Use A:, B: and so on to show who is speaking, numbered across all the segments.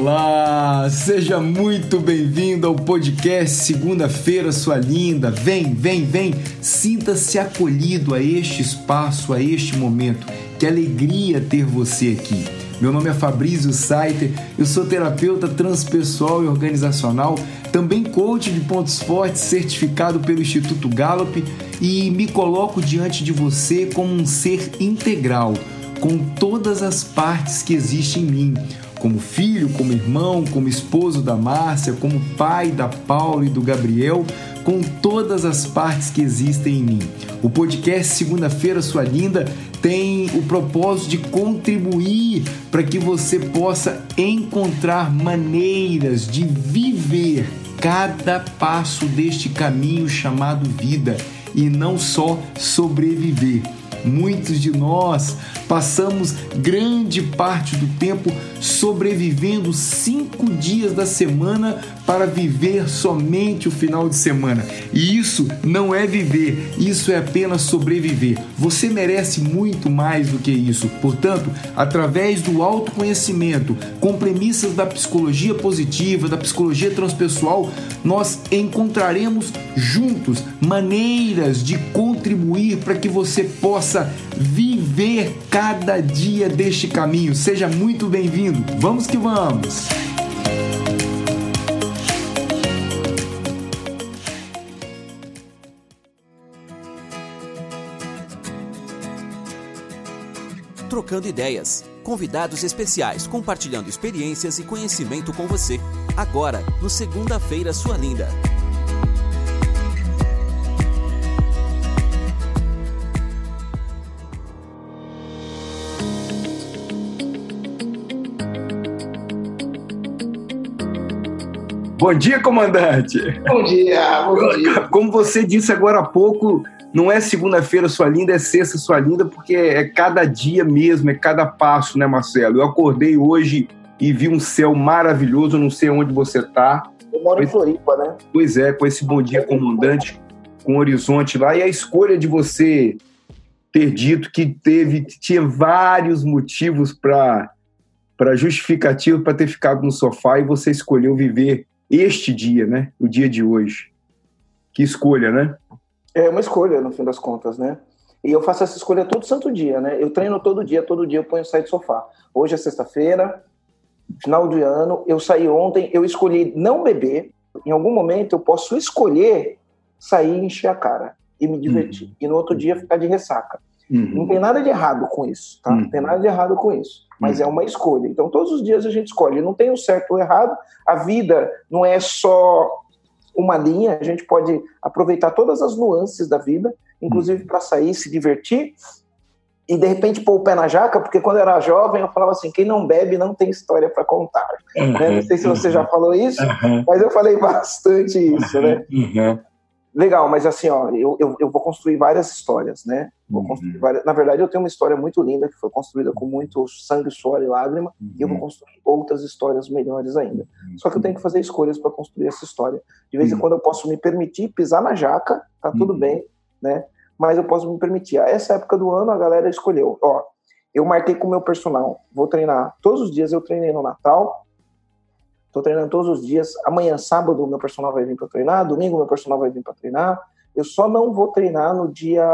A: Olá, seja muito bem-vindo ao podcast Segunda-feira, sua linda. Vem, vem, vem, sinta-se acolhido a este espaço, a este momento. Que alegria ter você aqui. Meu nome é Fabrício Saiter, eu sou terapeuta transpessoal e organizacional, também coach de pontos fortes certificado pelo Instituto Gallup e me coloco diante de você como um ser integral, com todas as partes que existem em mim como filho, como irmão, como esposo da Márcia, como pai da Paula e do Gabriel, com todas as partes que existem em mim. O podcast Segunda-feira, sua linda, tem o propósito de contribuir para que você possa encontrar maneiras de viver cada passo deste caminho chamado vida e não só sobreviver. Muitos de nós passamos grande parte do tempo sobrevivendo cinco dias da semana para viver somente o final de semana. E isso não é viver, isso é apenas sobreviver. Você merece muito mais do que isso. Portanto, através do autoconhecimento, com premissas da psicologia positiva, da psicologia transpessoal, nós encontraremos juntos maneiras de contribuir para que você possa viver cada dia deste caminho. Seja muito bem-vindo. Vamos que vamos!
B: Trocando ideias. Convidados especiais compartilhando experiências e conhecimento com você. Agora, no Segunda-feira Sua Linda.
A: Bom dia, comandante.
C: Bom dia, bom dia.
A: Como você disse agora há pouco, não é segunda-feira sua linda, é sexta sua linda, porque é cada dia mesmo, é cada passo, né, Marcelo? Eu acordei hoje e vi um céu maravilhoso, não sei onde você está.
C: Eu moro em Floripa, né?
A: Pois é, com esse bom dia, comandante, com o horizonte lá, e a escolha de você ter dito que teve, tinha vários motivos para para justificativo para ter ficado no sofá e você escolheu viver este dia, né? O dia de hoje. Que escolha, né?
C: É uma escolha, no fim das contas, né? E eu faço essa escolha todo santo dia, né? Eu treino todo dia, todo dia eu ponho sair do sofá. Hoje é sexta-feira, final de ano, eu saí ontem, eu escolhi não beber. Em algum momento eu posso escolher sair e encher a cara e me divertir. Uhum. E no outro dia ficar de ressaca. Uhum. Não tem nada de errado com isso, tá? Uhum. Não tem nada de errado com isso. Mas uhum. é uma escolha. Então, todos os dias a gente escolhe. Não tem o certo ou errado. A vida não é só uma linha. A gente pode aproveitar todas as nuances da vida, inclusive para sair, se divertir e de repente pôr o pé na jaca, porque quando eu era jovem eu falava assim: quem não bebe não tem história para contar. Uhum, né? Não sei se você uhum, já falou isso, uhum. mas eu falei bastante isso, né? Uhum. Legal, mas assim, ó, eu, eu, eu, vou construir várias histórias, né? Vou uhum. construir várias... Na verdade, eu tenho uma história muito linda que foi construída com muito sangue, suor e lágrima, uhum. e eu vou uhum. construir outras histórias melhores ainda. Uhum. Só que eu tenho que fazer escolhas para construir essa história. De vez em uhum. quando eu posso me permitir pisar na jaca, tá tudo uhum. bem, né? Mas eu posso me permitir. A essa época do ano, a galera escolheu. Ó, eu marquei com o meu personal, vou treinar. Todos os dias eu treinei no Natal, Tô treinando todos os dias. Amanhã, sábado, meu personal vai vir para treinar. Domingo, meu personal vai vir para treinar. Eu só não vou treinar no dia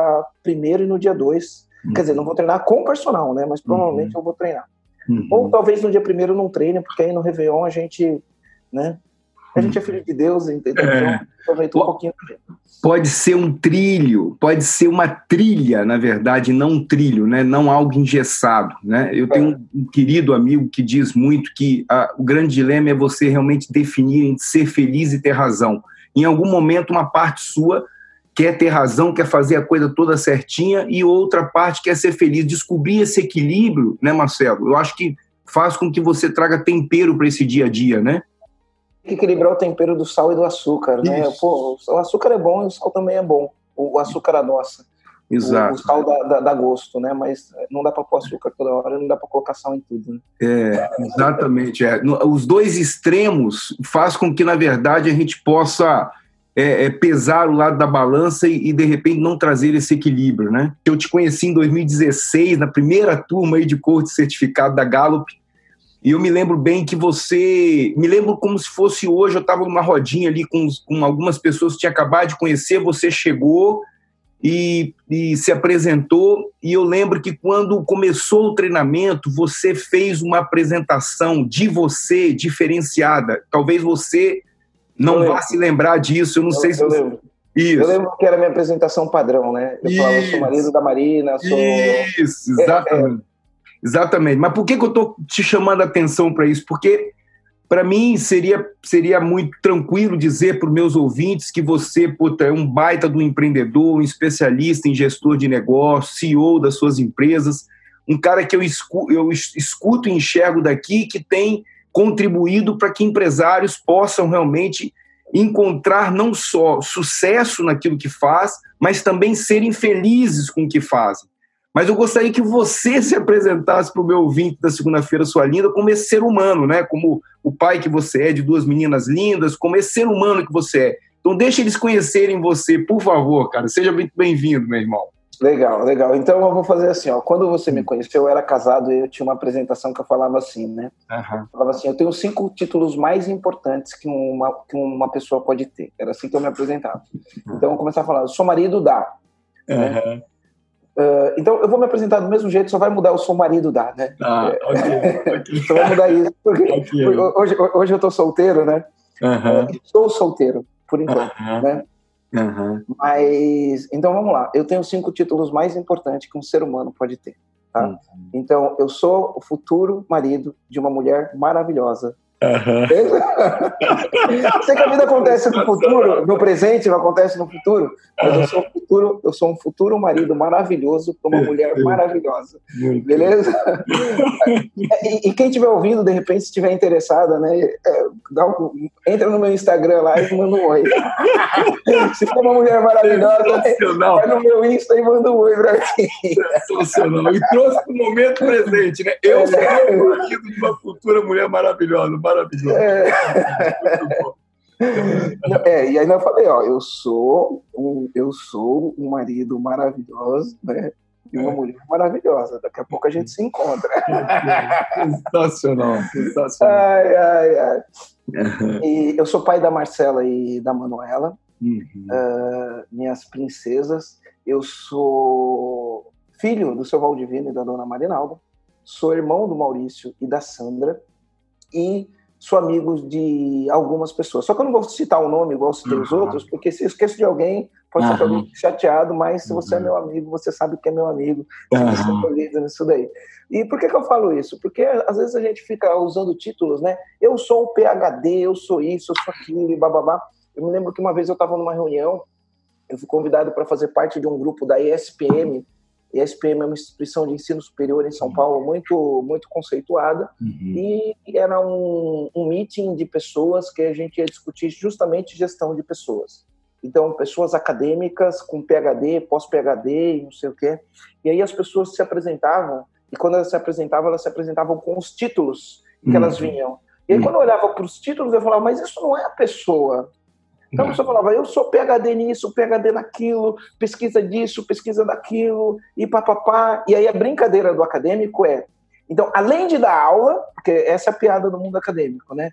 C: primeiro e no dia dois. Uhum. Quer dizer, não vou treinar com o personal, né? Mas provavelmente uhum. eu vou treinar. Uhum. Ou talvez no dia primeiro não treine, porque aí no Réveillon a gente, né? A gente é filho de Deus, entendeu? É. Então, um pouquinho
A: Pode ser um trilho, pode ser uma trilha, na verdade, não um trilho, né? não algo engessado. Né? Eu tenho é. um, querido amigo que diz muito que a, o grande dilema é você realmente definir entre ser feliz e ter razão. Em algum momento, uma parte sua quer ter razão, quer fazer a coisa toda certinha, e outra parte quer ser feliz. Descobrir esse equilíbrio, né, Marcelo? Eu acho que faz com que você traga tempero para esse dia a dia, né?
C: Que equilibrar o tempero do sal e do açúcar, né? Pô, o açúcar é bom e o sal também é bom. O açúcar adoça.
A: Exato.
C: O, o sal dá, dá, dá, gosto, né? Mas não dá para pôr açúcar toda hora, não dá para colocar sal em tudo. Né?
A: É, exatamente. É. Os dois extremos faz com que, na verdade, a gente possa é, é, pesar o lado da balança e, e, de repente, não trazer esse equilíbrio, né? Eu te conheci em 2016, na primeira turma aí de corte certificado da Gallup, E eu me lembro bem que você. Me lembro como se fosse hoje, eu estava numa rodinha ali com, com algumas pessoas que tinha acabado de conhecer, você chegou e, e, se apresentou. E eu lembro que quando começou o treinamento, você fez uma apresentação de você diferenciada. Talvez você não vá se lembrar disso, eu não eu, sei se
C: eu
A: você.
C: Lembro. Isso. Eu lembro que era a minha apresentação padrão, né? Eu Isso. falava, eu sou marido da Marina, sou.
A: Isso, exatamente. É, é Exatamente. Mas por que, que eu estou te chamando a atenção para isso? Porque, para mim, seria, seria muito tranquilo dizer para os meus ouvintes que você puta, é um baita do empreendedor, um especialista em gestor de negócio, CEO das suas empresas, um cara que eu escuto, eu escuto e enxergo daqui que tem contribuído para que empresários possam realmente encontrar não só sucesso naquilo que faz, mas também serem felizes com o que fazem. Mas eu gostaria que você se apresentasse para o meu ouvinte da segunda-feira, sua linda, como esse ser humano, né? Como o pai que você é de duas meninas lindas, como esse ser humano que você é. Então, deixa eles conhecerem você, por favor, cara. Seja muito bem-vindo, meu irmão.
C: Legal, legal. Então eu vou fazer assim, ó. Quando você me conheceu, eu era casado e eu tinha uma apresentação que eu falava assim, né? Uhum. Eu falava assim, eu tenho cinco títulos mais importantes que uma, que uma pessoa pode ter. Era assim que eu me apresentava. Então eu começava a falar, eu sou marido da. Uhum. Né? Uh, então, eu vou me apresentar do mesmo jeito, só vai mudar o seu marido da, né? Ah, ok. okay. só vai mudar isso. Porque okay. hoje, hoje eu tô solteiro, né? Uh, sou solteiro, por enquanto, uhum. né? Uhum. Mas, então vamos lá. Eu tenho cinco títulos mais importantes que um ser humano pode ter. Tá? Uhum. Então, eu sou o futuro marido de uma mulher maravilhosa Uhum. Sei que a vida acontece no futuro, no presente, não acontece no futuro, mas eu sou um futuro, eu sou um futuro marido maravilhoso para uma mulher maravilhosa. Beleza? e, e, quem estiver ouvindo, de repente, se estiver interessada, né, é, um, entra no meu Instagram lá e manda um oi. se for uma mulher maravilhosa, vai no meu Insta e manda um oi para mim.
A: Sensacional. E trouxe para o momento presente, né? Eu sou o marido de uma futura mulher maravilhosa maravilhoso. É.
C: é, e aí eu falei, ó, eu sou um, eu sou um marido maravilhoso, né? E uma é. mulher maravilhosa. Daqui a pouco a gente se encontra.
A: sensacional, sensacional.
C: Ai, ai, ai. E eu sou pai da Marcela e da Manuela, uhum. uh, minhas princesas. Eu sou filho do seu Valdivino e da dona Marinalda. Sou irmão do Maurício e da Sandra. E sou amigo de algumas pessoas. Só que eu não vou citar o nome igual citei uhum. os outros, porque se eu esqueço de alguém, pode ser que alguém chateado, mas se você é meu amigo, você sabe que é meu amigo, uhum. você feliz nisso daí. E por que, que eu falo isso? Porque às vezes a gente fica usando títulos, né? Eu sou o PHD, eu sou isso, eu sou aquilo, e bababá. Eu me lembro que uma vez eu estava numa reunião, eu fui convidado para fazer parte de um grupo da ESPM, a ESPM é uma instituição de ensino superior em São uhum. Paulo muito muito conceituada uhum. e era um, um meeting de pessoas que a gente ia discutir justamente gestão de pessoas. Então, pessoas acadêmicas com PhD, pós-PhD e não sei o quê. E aí as pessoas se apresentavam e quando elas se apresentavam, elas se apresentavam com os títulos que uhum. elas vinham. E aí, quando eu olhava para os títulos, eu falava, mas isso não é a pessoa. Então a pessoa falava, eu sou PHD nisso, PHD naquilo, pesquisa disso, pesquisa daquilo, e papapá. E aí a brincadeira do acadêmico é, então, além de dar aula, porque essa é a piada do mundo acadêmico, né?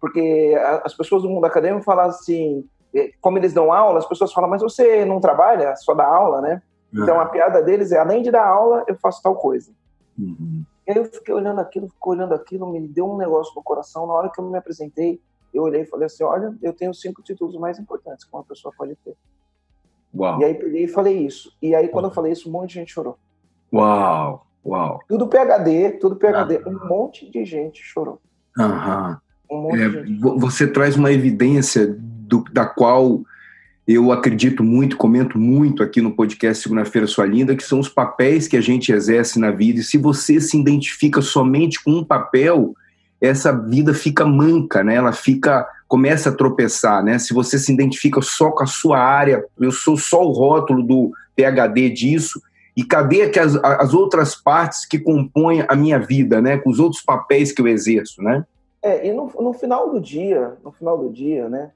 C: Porque as pessoas do mundo acadêmico falam assim, é, como eles dão aula, as pessoas falam, mas você não trabalha, só dá aula, né? Então a piada deles é, além de dar aula, eu faço tal coisa. Uhum. E aí eu fiquei olhando aquilo, fiquei olhando aquilo, me deu um negócio no coração. Na hora que eu me apresentei, eu olhei e falei assim: olha, eu tenho cinco títulos mais importantes que uma pessoa pode ter. Uau. E aí peguei e falei isso. E aí, quando eu falei isso, um monte de gente chorou.
A: Uau, uau.
C: Tudo PHD, tudo PHD. Ah. Um monte de gente chorou.
A: Aham. Um monte é, de gente. Você traz uma evidência do, da qual eu acredito muito, comento muito aqui no podcast Segunda-feira Sua Linda, que são os papéis que a gente exerce na vida. E se você se identifica somente com um papel, essa vida fica manca, né? Ela fica começa a tropeçar, né? Se você se identifica só com a sua área, eu sou só o rótulo do PhD disso, e cadê aqui as, as outras partes que compõem a minha vida, né? Com os outros papéis que eu exerço, né?
C: É, e no, no final do dia, no final do dia, né?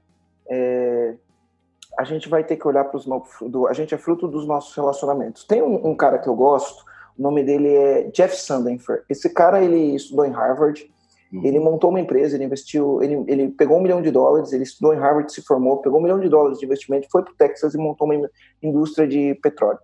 C: É, a gente vai ter que olhar para os a gente é fruto dos nossos relacionamentos. Tem um, um, cara que eu gosto, o nome dele é Jeff Sandenfer. Esse cara ele estudou em Harvard Uhum. Ele montou uma empresa, ele investiu, ele, ele pegou um milhão de dólares, ele estudou em Harvard, se formou, pegou um milhão de dólares de investimento, foi para o Texas e montou uma indústria de petróleo.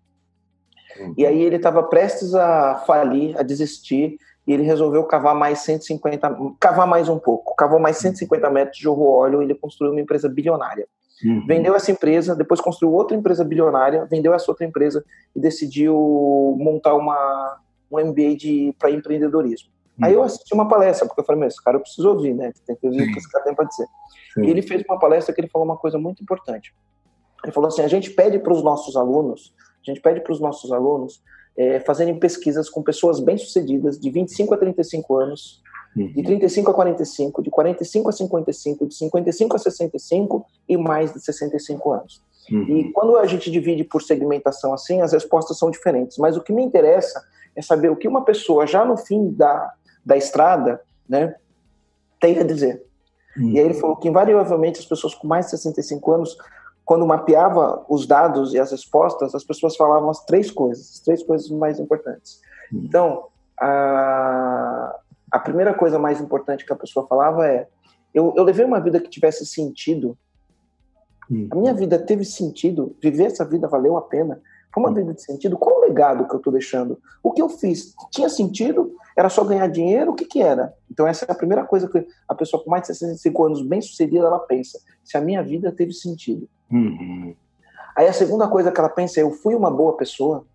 C: Uhum. E aí ele estava prestes a falir, a desistir, e ele resolveu cavar mais 150, cavar mais um pouco, cavou mais 150 metros, jogou óleo, e ele construiu uma empresa bilionária. Uhum. Vendeu essa empresa, depois construiu outra empresa bilionária, vendeu essa outra empresa e decidiu montar uma, um MBA para empreendedorismo. Uhum. Aí eu assisti uma palestra, porque eu falei, mas esse cara eu preciso ouvir, né? Tem que ouvir o que esse cara tem para dizer. Sim. E ele fez uma palestra que ele falou uma coisa muito importante. Ele falou assim: a gente pede para os nossos alunos, a gente pede para os nossos alunos é, fazerem pesquisas com pessoas bem-sucedidas de 25 a 35 anos, uhum. de 35 a 45, de 45 a 55, de 55 a 65 e mais de 65 anos. Uhum. E quando a gente divide por segmentação assim, as respostas são diferentes. Mas o que me interessa é saber o que uma pessoa já no fim da, da estrada né, tem a dizer. Uhum. E aí ele falou que invariavelmente as pessoas com mais de 65 anos quando mapeava os dados e as respostas, as pessoas falavam as três coisas, as três coisas mais importantes. Hum. Então, a, a primeira coisa mais importante que a pessoa falava é: eu, eu levei uma vida que tivesse sentido. Hum. A minha vida teve sentido, viver essa vida valeu a pena. Foi uma vida de sentido. Qual o legado que eu estou deixando? O que eu fiz tinha sentido? Era só ganhar dinheiro? O que, que era? Então, essa é a primeira coisa que a pessoa com mais de 65 anos, bem sucedida, ela pensa: se a minha vida teve sentido. Uhum. Aí a segunda coisa que ela pensa é: eu fui uma boa pessoa.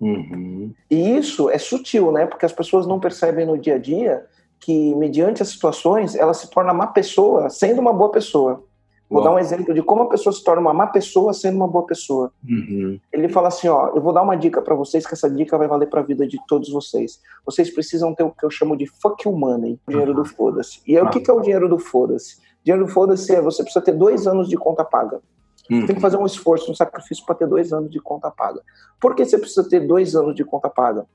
C: Uhum. E isso é sutil, né? Porque as pessoas não percebem no dia a dia que, mediante as situações, ela se torna má pessoa sendo uma boa pessoa. Vou dar um exemplo de como a pessoa se torna uma má pessoa sendo uma boa pessoa. Uhum. Ele fala assim: ó, eu vou dar uma dica para vocês, que essa dica vai valer para a vida de todos vocês. Vocês precisam ter o que eu chamo de fuck you money, o dinheiro uhum. do foda-se. E aí, o que, que é o dinheiro do foda-se? Dinheiro foda-se é você precisa ter dois anos de conta paga. Uhum. Tem que fazer um esforço, um sacrifício para ter dois anos de conta paga. Por que você precisa ter dois anos de conta paga?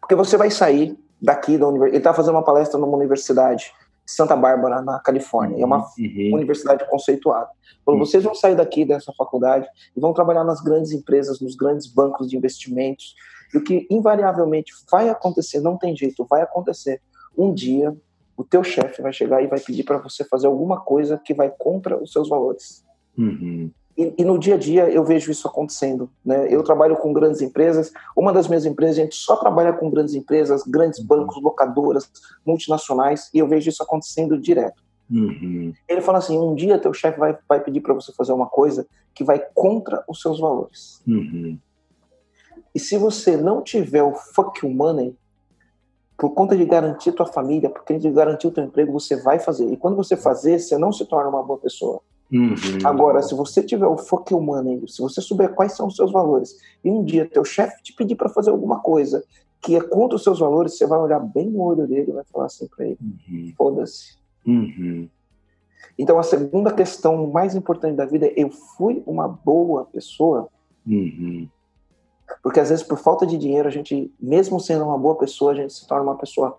C: Porque você vai sair daqui da universidade. Ele está fazendo uma palestra numa universidade de Santa Bárbara, na Califórnia. É uma uhum. universidade conceituada. Quando uhum. vocês vão sair daqui dessa faculdade e vão trabalhar nas grandes empresas, nos grandes bancos de investimentos, e o que invariavelmente vai acontecer, não tem jeito, vai acontecer. Um dia o teu chefe vai chegar e vai pedir para você fazer alguma coisa que vai contra os seus valores. Uhum. E, e, no dia a dia eu vejo isso acontecendo. Né? Eu trabalho com grandes empresas. Uma das minhas empresas, a gente só trabalha com grandes empresas, grandes uhum. bancos, locadoras, multinacionais, e eu vejo isso acontecendo direto. Uhum. Ele fala assim: um dia teu chefe vai, vai pedir para você fazer uma coisa que vai contra os seus valores. Uhum. E se você não tiver o fuck you money, por conta de garantir tua família, por conta de garantir o teu emprego, você vai fazer. E quando você fazer, você não se torna uma boa pessoa. Uhum. Agora, se você tiver o foco humano, se você souber quais são os seus valores, e um dia teu chefe te pedir para fazer alguma coisa que é contra os seus valores, você vai olhar bem no olho dele e vai falar assim para ele: uhum. foda-se. Uhum. Então, a segunda questão mais importante da vida é: eu fui uma boa pessoa? Uhum. Porque às vezes, por falta de dinheiro, a gente, mesmo sendo uma boa pessoa, a gente se torna uma pessoa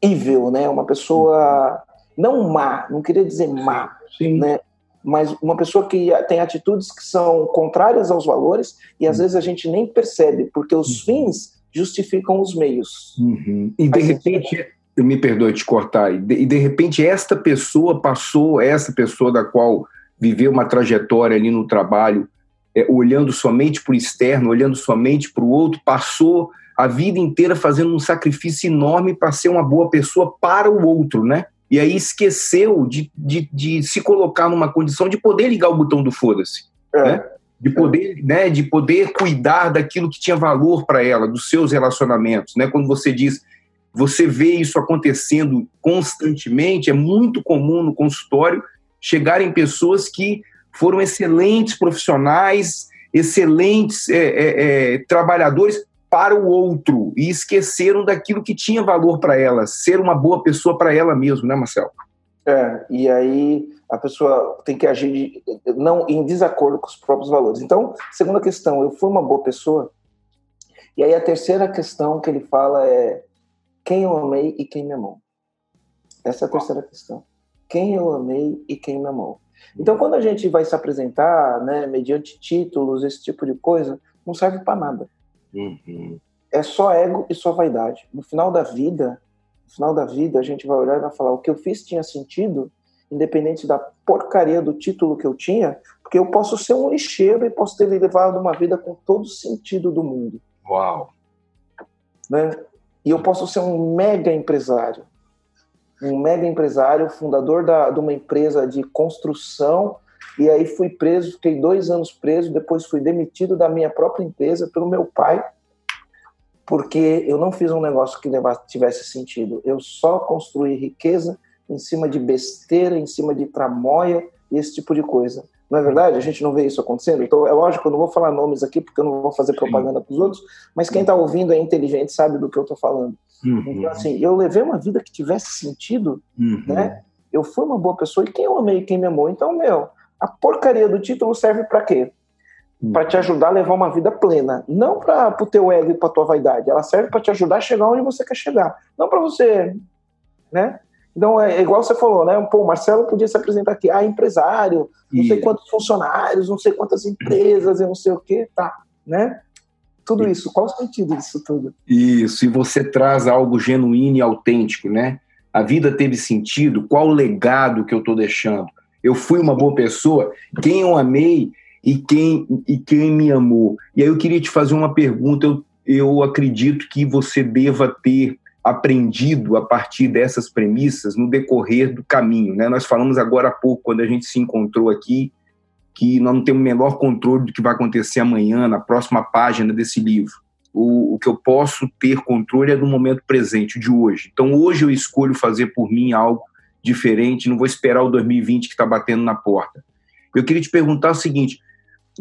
C: evil, né? Uma pessoa não má, não queria dizer má, Sim. né? Mas uma pessoa que tem atitudes que são contrárias aos valores e às uhum. vezes a gente nem percebe, porque os uhum. fins justificam os meios.
A: Uhum. E de repente, me perdoe te cortar, e de, e de repente esta pessoa passou, essa pessoa da qual viveu uma trajetória ali no trabalho, é, olhando somente para o externo, olhando somente para o outro, passou a vida inteira fazendo um sacrifício enorme para ser uma boa pessoa para o outro, né? E aí esqueceu de, de, de se colocar numa condição de poder ligar o botão do foda-se, é. né? De poder, né, de poder cuidar daquilo que tinha valor para ela, dos seus relacionamentos, né? Quando você diz, você vê isso acontecendo constantemente, é muito comum no consultório chegarem pessoas que foram excelentes profissionais, excelentes é, é, é, trabalhadores para o outro e esqueceram daquilo que tinha valor para ela, ser uma boa pessoa para ela mesmo, né, Marcelo?
C: É, e aí a pessoa tem que agir não em desacordo com os próprios valores. Então, segunda questão, eu fui uma boa pessoa. E aí a terceira questão que ele fala é quem eu amei e quem me amou. Essa é a terceira questão. Quem eu amei e quem me amou. Então, quando a gente vai se apresentar, né, mediante títulos, esse tipo de coisa, não serve para nada. Uhum. É só ego e só vaidade. No final da vida, No final da vida, a gente vai olhar e vai falar: o que eu fiz tinha sentido, independente da porcaria do título que eu tinha, porque eu posso ser um lixeiro e posso ter levado uma vida com todo o sentido do mundo.
A: Uau!
C: Né? E eu posso ser um mega empresário. Um mega empresário, fundador da, de uma empresa de construção, e aí fui preso, fiquei dois anos preso, depois fui demitido da minha própria empresa pelo meu pai, porque eu não fiz um negócio que tivesse sentido. Eu só construí riqueza em cima de besteira, em cima de tramóia e esse tipo de coisa. Não é verdade? A gente não vê isso acontecendo. Então, é lógico, eu não vou falar nomes aqui porque eu não vou fazer propaganda para os outros, mas quem está ouvindo é inteligente, sabe do que eu estou falando. Uhum. Então, assim, eu levei uma vida que tivesse sentido, uhum. né? Eu fui uma boa pessoa e quem eu amei, quem me amou. Então, meu, a porcaria do título serve para quê? Uhum. Para te ajudar a levar uma vida plena, não para o teu ego e para tua vaidade. Ela serve para te ajudar a chegar onde você quer chegar, não para você, né? Então, é, é igual você falou, né? Pô, o Marcelo podia se apresentar aqui, ah, empresário, não sei quantos funcionários, não sei quantas empresas, eu não sei o quê, tá, né? Tudo isso, qual o sentido disso tudo?
A: Isso, e você traz algo genuíno e autêntico, né? A vida teve sentido, qual o legado que eu estou deixando? Eu fui uma boa pessoa, quem eu amei e quem, e quem me amou? E aí eu queria te fazer uma pergunta, eu, eu acredito que você deva ter aprendido a partir dessas premissas no decorrer do caminho. Né? Nós falamos agora há pouco, quando a gente se encontrou aqui, que nós não temos o menor controle do que vai acontecer amanhã, na próxima página desse livro. O, o que eu posso ter controle é do momento presente, de hoje. Então, hoje eu escolho fazer por mim algo diferente, não vou esperar o 2020 que está batendo na porta. Eu queria te perguntar o seguinte: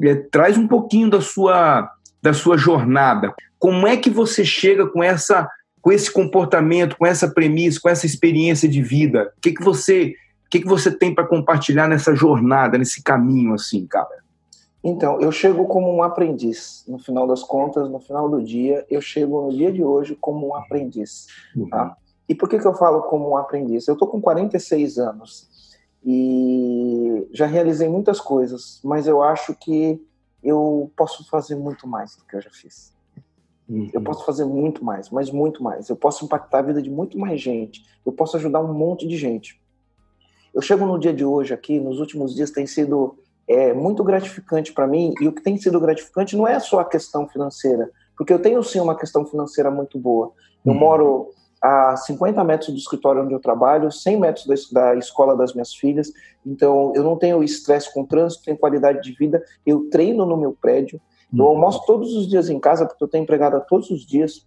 A: é, traz um pouquinho da sua, da sua jornada. Como é que você chega com essa com esse comportamento, com essa premissa, com essa experiência de vida? O que, que você o que, que você tem para compartilhar nessa jornada, nesse caminho assim, cara?
C: Então, eu chego como um aprendiz. No final das contas, no final do dia, eu chego no dia de hoje como um aprendiz. Tá? E por que, que eu falo como um aprendiz? Eu estou com 46 anos e já realizei muitas coisas, mas eu acho que eu posso fazer muito mais do que eu já fiz. Uhum. Eu posso fazer muito mais, mas muito mais. Eu posso impactar a vida de muito mais gente. Eu posso ajudar um monte de gente. Eu chego no dia de hoje aqui, nos últimos dias tem sido é, muito gratificante para mim. E o que tem sido gratificante não é só a questão financeira, porque eu tenho sim uma questão financeira muito boa. Eu uhum. moro a 50 metros do escritório onde eu trabalho, 100 metros da, escola das minhas filhas. Então, eu não tenho estresse com trânsito, tenho qualidade de vida. Eu treino no meu prédio. Eu uhum. almoço todos os dias em casa, porque eu tenho empregada todos os dias.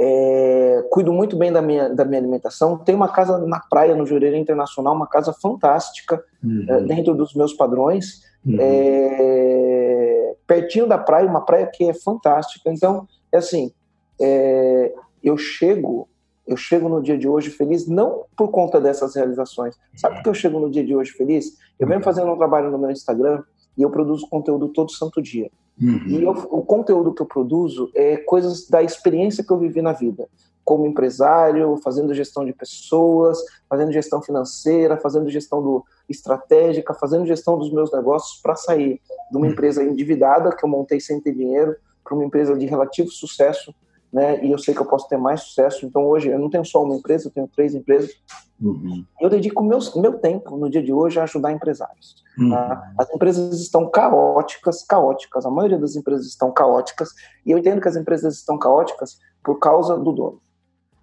C: É, cuido muito bem da minha, da minha alimentação. Tenho uma casa na praia, no Jureira Internacional, uma casa fantástica, uhum. é, dentro dos meus padrões. Uhum. É, pertinho da praia, uma praia que é fantástica. Então, é assim, é, eu chego eu chego no dia de hoje feliz não por conta dessas realizações. Sabe por que eu chego no dia de hoje feliz? Eu venho fazendo um trabalho no meu Instagram e eu produzo conteúdo todo santo dia. Uhum. E eu, o conteúdo que eu produzo é coisas da experiência que eu vivi na vida, como empresário, fazendo gestão de pessoas, fazendo gestão financeira, fazendo gestão do, estratégica, fazendo gestão dos meus negócios para sair de uma uhum. empresa endividada que eu montei sem ter dinheiro para uma empresa de relativo sucesso né? E eu sei que eu posso ter mais sucesso. Então hoje eu não tenho só uma empresa, eu tenho três empresas. Uhum. Eu dedico meu meu tempo no dia de hoje a ajudar empresários. Uhum. Tá? As empresas estão caóticas, caóticas. A maioria das empresas estão caóticas e eu entendo que as empresas estão caóticas por causa do dono.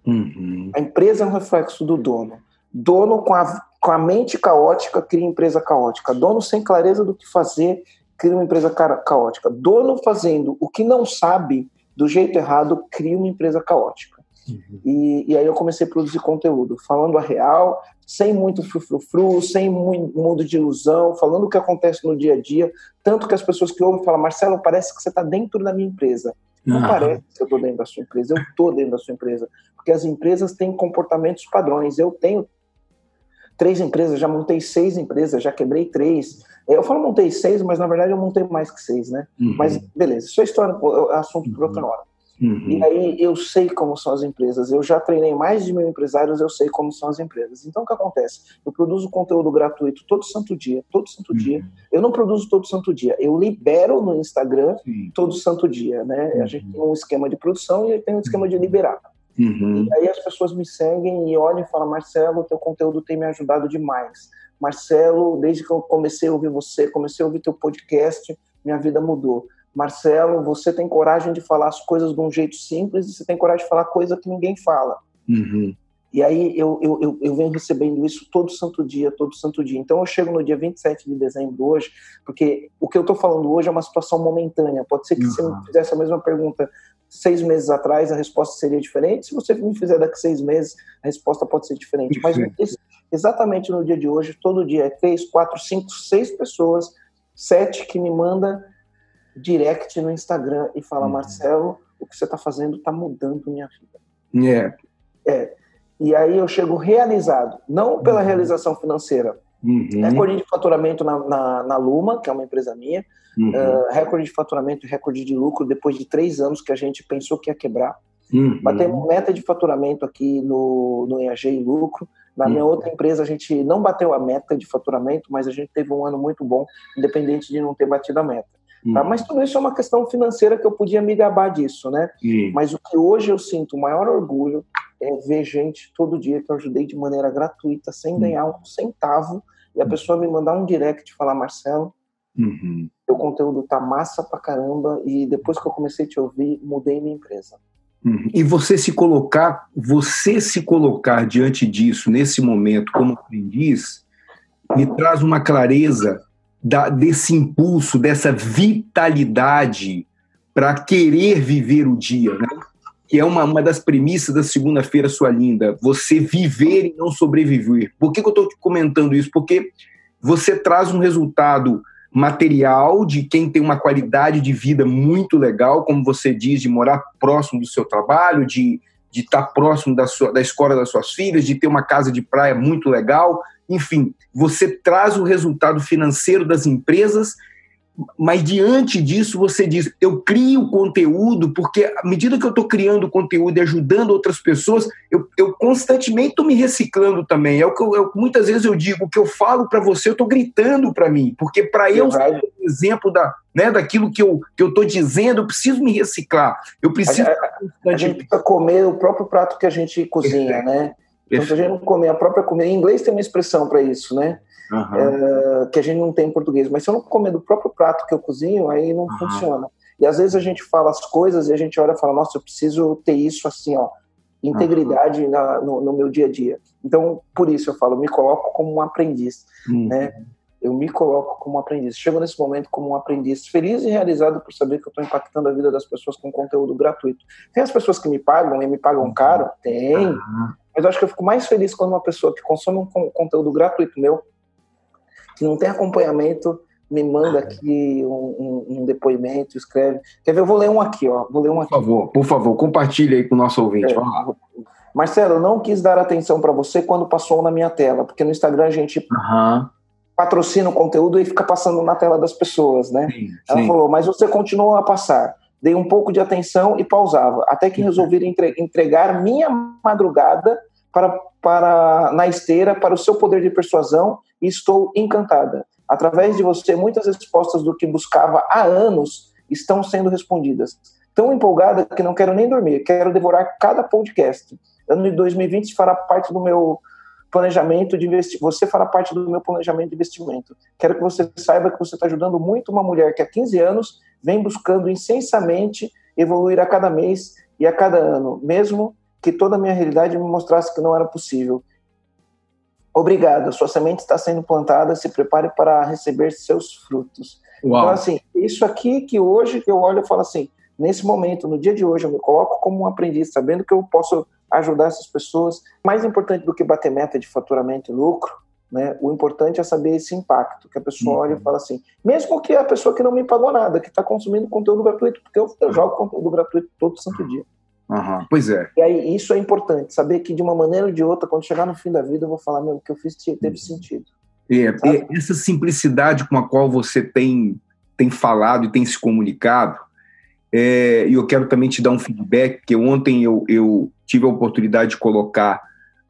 C: Uhum. A empresa é um reflexo do dono. Dono com a, com a mente caótica cria empresa caótica. Dono sem clareza do que fazer cria uma empresa caótica. Dono fazendo o que não sabe do jeito errado, cria uma empresa caótica. Uhum. E, e, aí eu comecei a produzir conteúdo, falando a real, sem muito frufrufru, sem muito mundo de ilusão, falando o que acontece no dia a dia, tanto que as pessoas que ouvem falam, Marcelo, parece que você está dentro da minha empresa. Não uhum. parece que eu estou dentro da sua empresa, eu estou dentro da sua empresa, porque as empresas têm comportamentos padrões, eu tenho três empresas, já montei seis empresas, já quebrei três. Eu falo montei seis, mas na verdade eu montei mais que seis, né? Uhum. Mas beleza, isso é história, é assunto por outra hora. Uhum. E aí eu sei como são as empresas, eu já treinei mais de mil empresários, eu sei como são as empresas. Então o que acontece? Eu produzo conteúdo gratuito todo santo dia, todo santo uhum. dia. Eu não produzo todo santo dia, eu libero no Instagram Sim. todo santo dia, né? A gente uhum. tem um esquema de produção e tem um esquema de liberar. Uhum. E aí as pessoas me seguem e olham e falam: Marcelo, teu conteúdo tem me ajudado demais. Marcelo, desde que eu comecei a ouvir você, comecei a ouvir teu podcast, minha vida mudou. Marcelo, você tem coragem de falar as coisas de um jeito simples e você tem coragem de falar coisa que ninguém fala. Uhum. E aí eu, eu, eu, eu, venho recebendo isso todo santo dia, todo santo dia. Então eu chego no dia 27 de dezembro hoje, porque o que eu estou falando hoje é uma situação momentânea. Pode ser que uhum. se eu fizesse a mesma pergunta seis meses atrás, a resposta seria diferente. Se você me fizer daqui seis meses, a resposta pode ser diferente. Mas exatamente no dia de hoje, todo dia é três, quatro, cinco, seis pessoas, sete que me manda direct no Instagram e fala, uhum. Marcelo, o que você está fazendo está mudando minha vida.
A: Yeah.
C: É. E aí eu chego realizado, não pela uhum. realização financeira. Uhum. Recorde de faturamento na, na, na, Luma, que é uma empresa minha. Uhum. Uh, recorde de faturamento e recorde de lucro depois de três anos que a gente pensou que ia quebrar. Uhum. Batemos meta de faturamento aqui no, no EAG e lucro. Na minha uhum. outra empresa, a gente não bateu a meta de faturamento, mas a gente teve um ano muito bom, independente de não ter batido a meta. Tá? Mas tudo isso é uma questão financeira que eu podia me gabar disso, né? Mas o que hoje eu sinto o maior orgulho é ver gente todo dia que eu ajudei de maneira gratuita, sem uhum. ganhar um centavo, e a pessoa me mandar um direct e falar, Marcelo, uhum. teu conteúdo tá massa pra caramba, e depois que eu comecei a te ouvir, mudei minha empresa.
A: Uhum. E você se colocar, você se colocar diante disso, nesse momento, como aprendiz, me traz uma clareza da, desse impulso, dessa vitalidade para querer viver o dia, né? Que é uma, uma das premissas da segunda-feira, sua linda, você viver e não sobreviver. Por que, que eu estou comentando isso? Porque você traz um resultado material de quem tem uma qualidade de vida muito legal, como você diz, de morar próximo do seu trabalho, de, de estar próximo da, sua, da escola das suas filhas, de ter uma casa de praia muito legal. Enfim, você traz o resultado financeiro das empresas mas diante disso você diz, eu crio conteúdo, porque à medida que eu estou criando conteúdo e ajudando outras pessoas, eu, eu constantemente estou me reciclando também. É o que eu, eu, muitas vezes eu digo, o que eu falo para você, eu estou gritando para mim, porque para eu ser um exemplo da, né, daquilo que eu que eu estou dizendo, eu preciso me reciclar. Eu preciso.
C: A, a, a gente precisa comer o próprio prato que a gente cozinha, né? Então, se a gente não comer a própria comida, em inglês tem uma expressão para isso, né? Uhum. É, que a gente não tem em português. Mas se eu não comer do próprio prato que eu cozinho, aí não uhum. funciona. E às vezes a gente fala as coisas e a gente olha e fala, nossa, eu preciso ter isso assim, ó, integridade uhum. na, no, no, meu dia a dia. Então, por isso eu falo, me coloco como um aprendiz, uhum. né? Eu me coloco como um aprendiz. Chego nesse momento como um aprendiz feliz e realizado por saber que eu estou impactando a vida das pessoas com conteúdo gratuito. Tem as pessoas que me pagam e me pagam uhum. caro? Tem. Mas eu acho que eu fico mais feliz quando uma pessoa que consome um conteúdo gratuito meu que não tem acompanhamento, me manda aqui um, um, um, depoimento, escreve. Quer ver? Eu vou ler um aqui, ó. Vou ler um aqui.
A: Por favor, por favor, compartilhe aí com o nosso ouvinte. É.
C: Marcelo, eu não quis dar atenção para você quando passou na minha tela, porque no Instagram a gente uhum. patrocina o conteúdo e fica passando na tela das pessoas, né? Sim, Ela sim. falou, mas você continuou a passar. Dei um pouco de atenção e pausava, até que resolvi entregar minha madrugada para, para na esteira para o seu poder de persuasão e estou encantada. Através de você, muitas respostas do que buscava há anos estão sendo respondidas. Tão empolgada que não quero nem dormir, quero devorar cada podcast. Ano de 2020 fará parte do meu planejamento de investimento. Você fará parte do meu planejamento de investimento. Quero que você saiba que você está ajudando muito uma mulher que há 15 anos vem buscando incessantemente evoluir a cada mês e a cada ano, mesmo que toda a minha realidade me mostrasse que não era possível. Obrigado, sua semente está sendo plantada, se prepare para receber seus frutos. Uau. Então, assim, isso aqui que hoje eu olho e falo assim, nesse momento, no dia de hoje, eu me coloco como um aprendiz, sabendo que eu posso ajudar essas pessoas. Mais importante do que bater meta de faturamento e lucro, né? O importante é saber esse impacto, que a pessoa uhum. olha e fala assim, mesmo que a pessoa que não me pagou nada, que está consumindo conteúdo gratuito, porque eu, eu jogo conteúdo gratuito todo santo dia.
A: Uhum, pois é.
C: E aí, isso é importante, saber que de uma maneira ou de outra, quando chegar no fim da vida, eu vou falar, meu, o que eu fiz teve uhum. sentido.
A: É, essa simplicidade com a qual você tem, tem falado e tem se comunicado, é, e eu quero também te dar um feedback, porque ontem eu, eu tive a oportunidade de colocar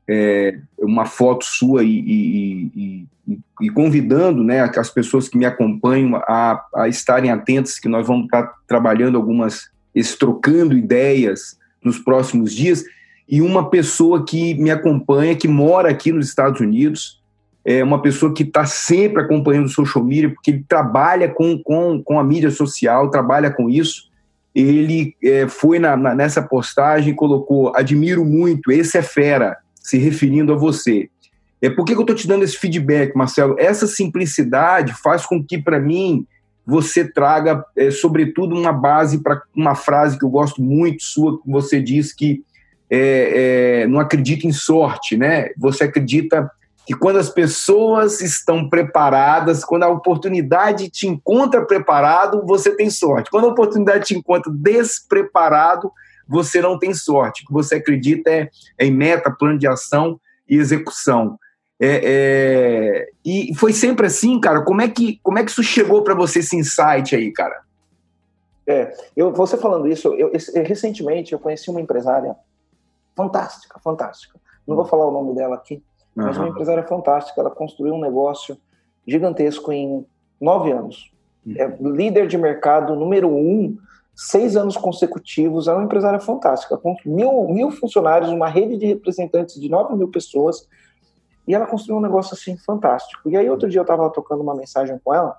A: é, uma foto sua e, e, e, e, convidando né, as pessoas que me acompanham a, a estarem atentas, que nós vamos estar trabalhando algumas, esse, trocando ideias nos próximos dias. e uma pessoa que me acompanha, que mora aqui nos Estados Unidos, é uma pessoa que está sempre acompanhando o social media, porque ele trabalha com, com, com a mídia social, trabalha com isso. Ele é, foi na, na, nessa postagem e colocou: admiro muito, esse é fera, se referindo a você. É, por que, que eu estou te dando esse feedback, Marcelo? Essa simplicidade faz com que, para mim, você traga, é, sobretudo, uma base para uma frase que eu gosto muito sua, que você diz que é, é, não acredita em sorte, né? Você acredita que quando as pessoas estão preparadas, quando a oportunidade te encontra preparado, você tem sorte. Quando a oportunidade te encontra despreparado, você não tem sorte. O que você acredita é, é em meta, plano de ação e execução. É, é, e foi sempre assim, cara. Como é que, como é que isso chegou para você, esse insight aí, cara?
C: É, eu, você falando isso, eu, recentemente eu conheci uma empresária fantástica, fantástica. Não vou falar o nome dela aqui, mas uma empresária fantástica. Ela construiu um negócio gigantesco em nove anos. Uhum. É líder de mercado número um, seis anos consecutivos. É uma empresária fantástica, com mil, mil funcionários, uma rede de representantes de nove mil pessoas. E ela construiu um negócio assim fantástico. E aí outro dia eu estava tocando uma mensagem com ela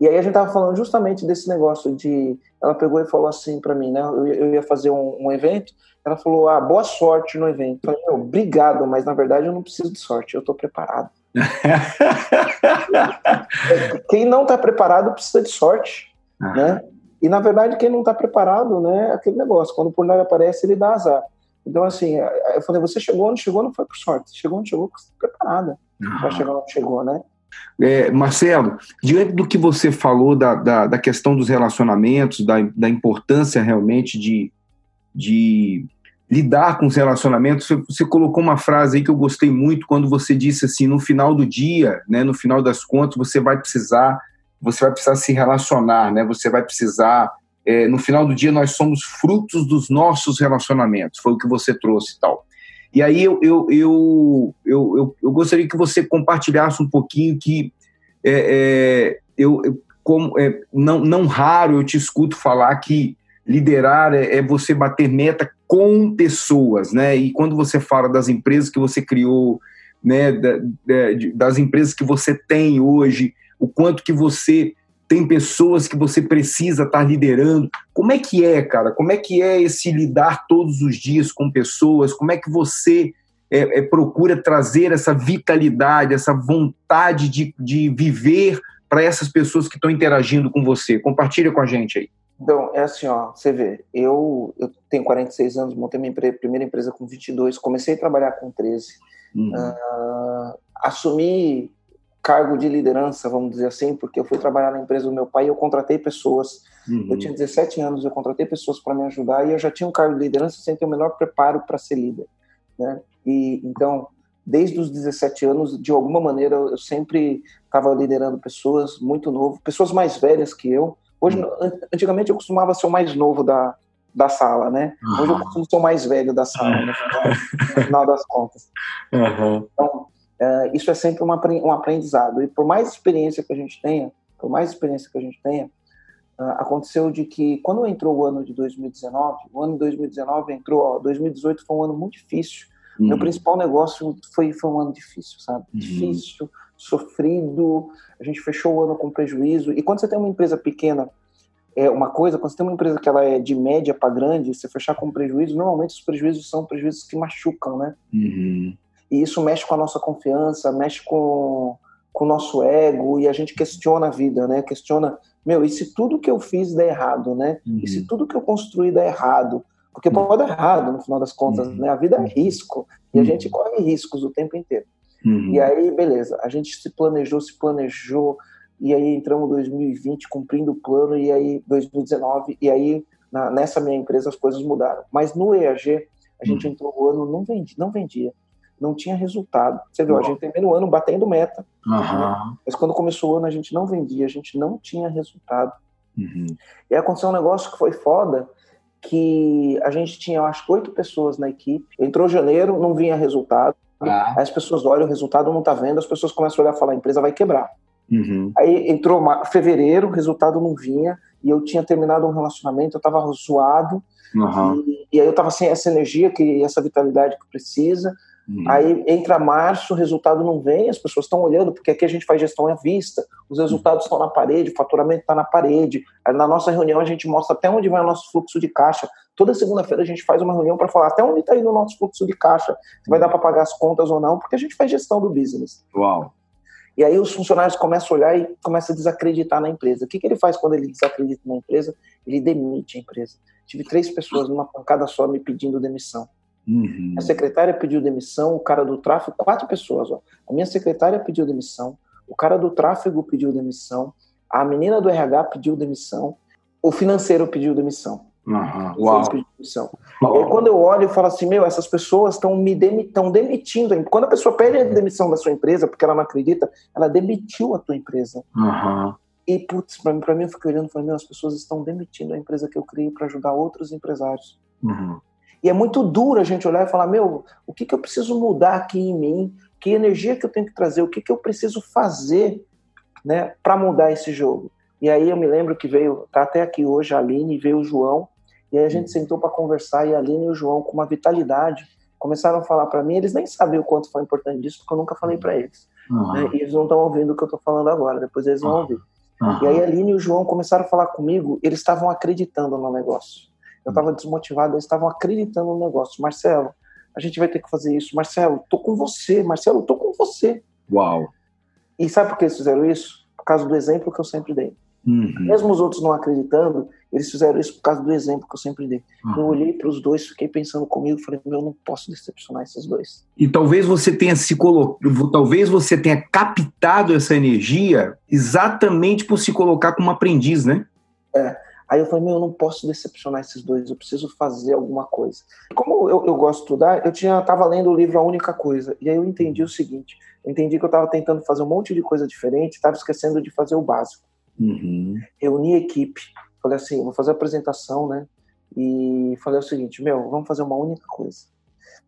C: e aí a gente tava falando justamente desse negócio de. Ela pegou e falou assim para mim, né? Eu, eu, ia fazer um, um, evento. Ela falou: Ah, boa sorte no evento. Eu falei: Obrigado, mas na verdade eu não preciso de sorte, eu tô preparado. quem não está preparado precisa de sorte, ah. né? E na verdade quem não está preparado, né? É aquele negócio. Quando o pornô aparece, ele dá azar. Então assim, eu falei: Você chegou onde chegou, não foi por sorte. Chegou onde chegou, preparada ah. para chegar onde chegou, né?
A: É, Marcelo, diante do que você falou da, da, da questão dos relacionamentos, da, da importância realmente de, de lidar com os relacionamentos, você, você, colocou uma frase aí que eu gostei muito quando você disse assim, no final do dia, né, no final das contas, você vai precisar, você vai precisar se relacionar, né, você vai precisar, é, no final do dia nós somos frutos dos nossos relacionamentos, foi o que você trouxe e tal. E aí eu, eu, eu, eu, eu, gostaria que você compartilhasse um pouquinho que é, é, eu, como, é, não, não raro eu te escuto falar que liderar é, é, você bater meta com pessoas, né? E quando você fala das empresas que você criou, né, da, das empresas que você tem hoje, o quanto que você tem pessoas que você precisa estar liderando. Como é que é, cara? Como é que é esse lidar todos os dias com pessoas? Como é que você é, é, procura trazer essa vitalidade, essa vontade de, de viver para essas pessoas que estão interagindo com você? Compartilha com a gente aí.
C: Então, é assim, ó, você vê, eu, eu tenho 46 anos, montei minha primeira empresa com 22, comecei a trabalhar com 13, uhum. uh, assumi cargo de liderança, vamos dizer assim, porque eu fui trabalhar na empresa do meu pai e eu contratei pessoas. Uhum. Eu tinha 17 anos, eu contratei pessoas para me ajudar e eu já tinha um cargo de liderança sem ter o menor preparo para ser líder, né? E então, desde os 17 anos, de alguma maneira, eu sempre estava liderando pessoas muito novo, pessoas mais velhas que eu. Hoje, uhum. antigamente eu costumava ser o mais novo da, da sala, né? Hoje eu costumo ser o mais velho da sala, no final, no final das contas. Uhum. Então, Uh, isso é sempre uma, um aprendizado. E por mais experiência que a gente tenha, por mais experiência que a gente tenha, uh, aconteceu de que quando entrou o ano de 2019, o ano de 2019 entrou, ó, 2018 foi um ano muito difícil. Uhum. Meu principal negócio foi, foi um ano difícil, sabe? Uhum. Difícil, sofrido. A gente fechou o ano com prejuízo. E quando você tem uma empresa pequena, é uma coisa, quando você tem uma empresa que ela é de média para grande, você fechar com prejuízo, normalmente os prejuízos são prejuízos que machucam, né? Uhum e isso mexe com a nossa confiança, mexe com, com o nosso ego, e a gente questiona a vida, né? Questiona, meu, e se tudo que eu fiz der errado, né? Uhum. E se uhum. tudo que eu construí der errado? Porque pode dar errado, no final das contas, uhum. né? A vida é risco, e a gente uhum. corre riscos o tempo inteiro. Uhum. E aí, beleza, a gente se planejou, se planejou, e aí entramos em 2020 cumprindo o plano, e aí 2019, e aí na, nessa minha empresa as coisas mudaram. Mas no EAG, a gente uhum. entrou no ano, não vendia, não vendia não tinha resultado. Você viu, a gente terminou o ano batendo meta, uhum. né? mas quando começou o ano a gente não vendia, a gente não tinha resultado. Uhum. E aconteceu um negócio que foi foda, que a gente tinha, eu acho, oito pessoas na equipe. Entrou janeiro, não vinha resultado. Ah. Aí as pessoas olham, o resultado não tá vendo, as pessoas começam a olhar e falar, a empresa vai quebrar. Uhum. Aí entrou fevereiro, o resultado não vinha, e eu tinha terminado um relacionamento, eu tava zoado, uhum. e e aí eu tava sem essa energia, que essa vitalidade que precisa. Uhum. Aí entra março, o resultado não vem, as pessoas estão olhando, porque aqui a gente faz gestão à vista, os resultados estão na parede, o faturamento está na parede. Aí na nossa reunião a gente mostra até onde vai o nosso fluxo de caixa. Toda segunda-feira a gente faz uma reunião para falar até onde está indo o nosso fluxo de caixa, se vai dar para pagar as contas ou não, porque a gente faz gestão do business.
A: Uau!
C: E aí os funcionários começam a olhar e começam a desacreditar na empresa. O que, que ele faz quando ele desacredita na empresa? Ele demite a empresa. Tive três pessoas numa pancada só me pedindo demissão. Uhum. A secretária pediu demissão, o cara do tráfego, quatro pessoas. Ó. A minha secretária pediu demissão, o cara do tráfego pediu demissão, a menina do RH pediu demissão, o financeiro pediu demissão.
A: Uhum. Uau. Pediu
C: demissão. Uau. E quando eu olho, eu falo assim: meu, essas pessoas estão me demi demitindo. Quando a pessoa pede a demissão da sua empresa porque ela não acredita, ela demitiu a tua empresa.
A: Uhum.
C: E, putz, pra mim, pra mim eu fiquei olhando e falei: meu, as pessoas estão demitindo a empresa que eu criei para ajudar outros empresários.
A: Uhum.
C: E é muito duro a gente olhar e falar: meu, o que, que eu preciso mudar aqui em mim? Que energia que eu tenho que trazer? O que, que eu preciso fazer né, para mudar esse jogo? E aí eu me lembro que veio, tá até aqui hoje a Aline, veio o João, e aí a gente uhum. sentou para conversar, e a Aline e o João, com uma vitalidade, começaram a falar para mim. Eles nem sabiam o quanto foi importante disso, porque eu nunca falei para eles. Uhum. Né, e eles não estão ouvindo o que eu estou falando agora, depois eles vão ouvir. Uhum. E aí a Aline e o João começaram a falar comigo, eles estavam acreditando no negócio. Eu estava desmotivado, eles estavam acreditando no negócio. Marcelo, a gente vai ter que fazer isso. Marcelo, tô com você. Marcelo, tô com você.
A: Uau.
C: E sabe por que eles fizeram isso? Por causa do exemplo que eu sempre dei.
A: Uhum.
C: Mesmo os outros não acreditando, eles fizeram isso por causa do exemplo que eu sempre dei. Uhum. Eu olhei para os dois, fiquei pensando comigo, falei, meu, eu não posso decepcionar esses dois.
A: E talvez você tenha se colocado, talvez você tenha captado essa energia exatamente por se colocar como aprendiz, né?
C: É. Aí eu falei, meu, eu não posso decepcionar esses dois, eu preciso fazer alguma coisa. Como eu, eu gosto de estudar, eu tinha tava lendo o livro A Única Coisa, e aí eu entendi o seguinte, eu entendi que eu estava tentando fazer um monte de coisa diferente, estava esquecendo de fazer o básico.
A: Uhum.
C: Reuni a equipe, falei assim, vou fazer a apresentação, né? E falei o seguinte, meu, vamos fazer uma única coisa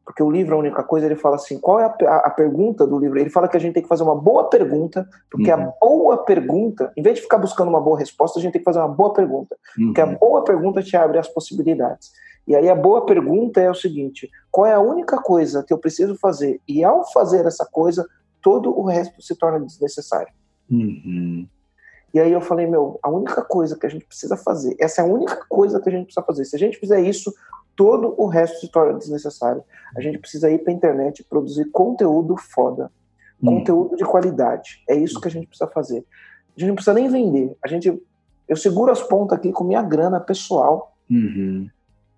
C: porque o livro, a única coisa, ele fala assim: qual é a, a, pergunta do livro? Ele fala que a gente tem que fazer uma boa pergunta, porque uhum. a boa pergunta, em vez de ficar buscando uma boa resposta, a gente tem que fazer uma boa pergunta. Uhum. Porque a boa pergunta te abre as possibilidades. E aí a boa pergunta é o seguinte: qual é a única coisa que eu preciso fazer? E ao fazer essa coisa, todo o resto se torna desnecessário.
A: Uhum.
C: E aí eu falei, meu, a única coisa que a gente precisa fazer, essa é a única coisa que a gente precisa fazer. Se a gente fizer isso, todo o resto se torna desnecessário. A gente precisa ir para a internet e produzir conteúdo foda, hum. conteúdo de qualidade. É isso que a gente precisa fazer. A gente não precisa nem vender. A gente, eu seguro as pontas aqui com minha grana pessoal.
A: Uhum.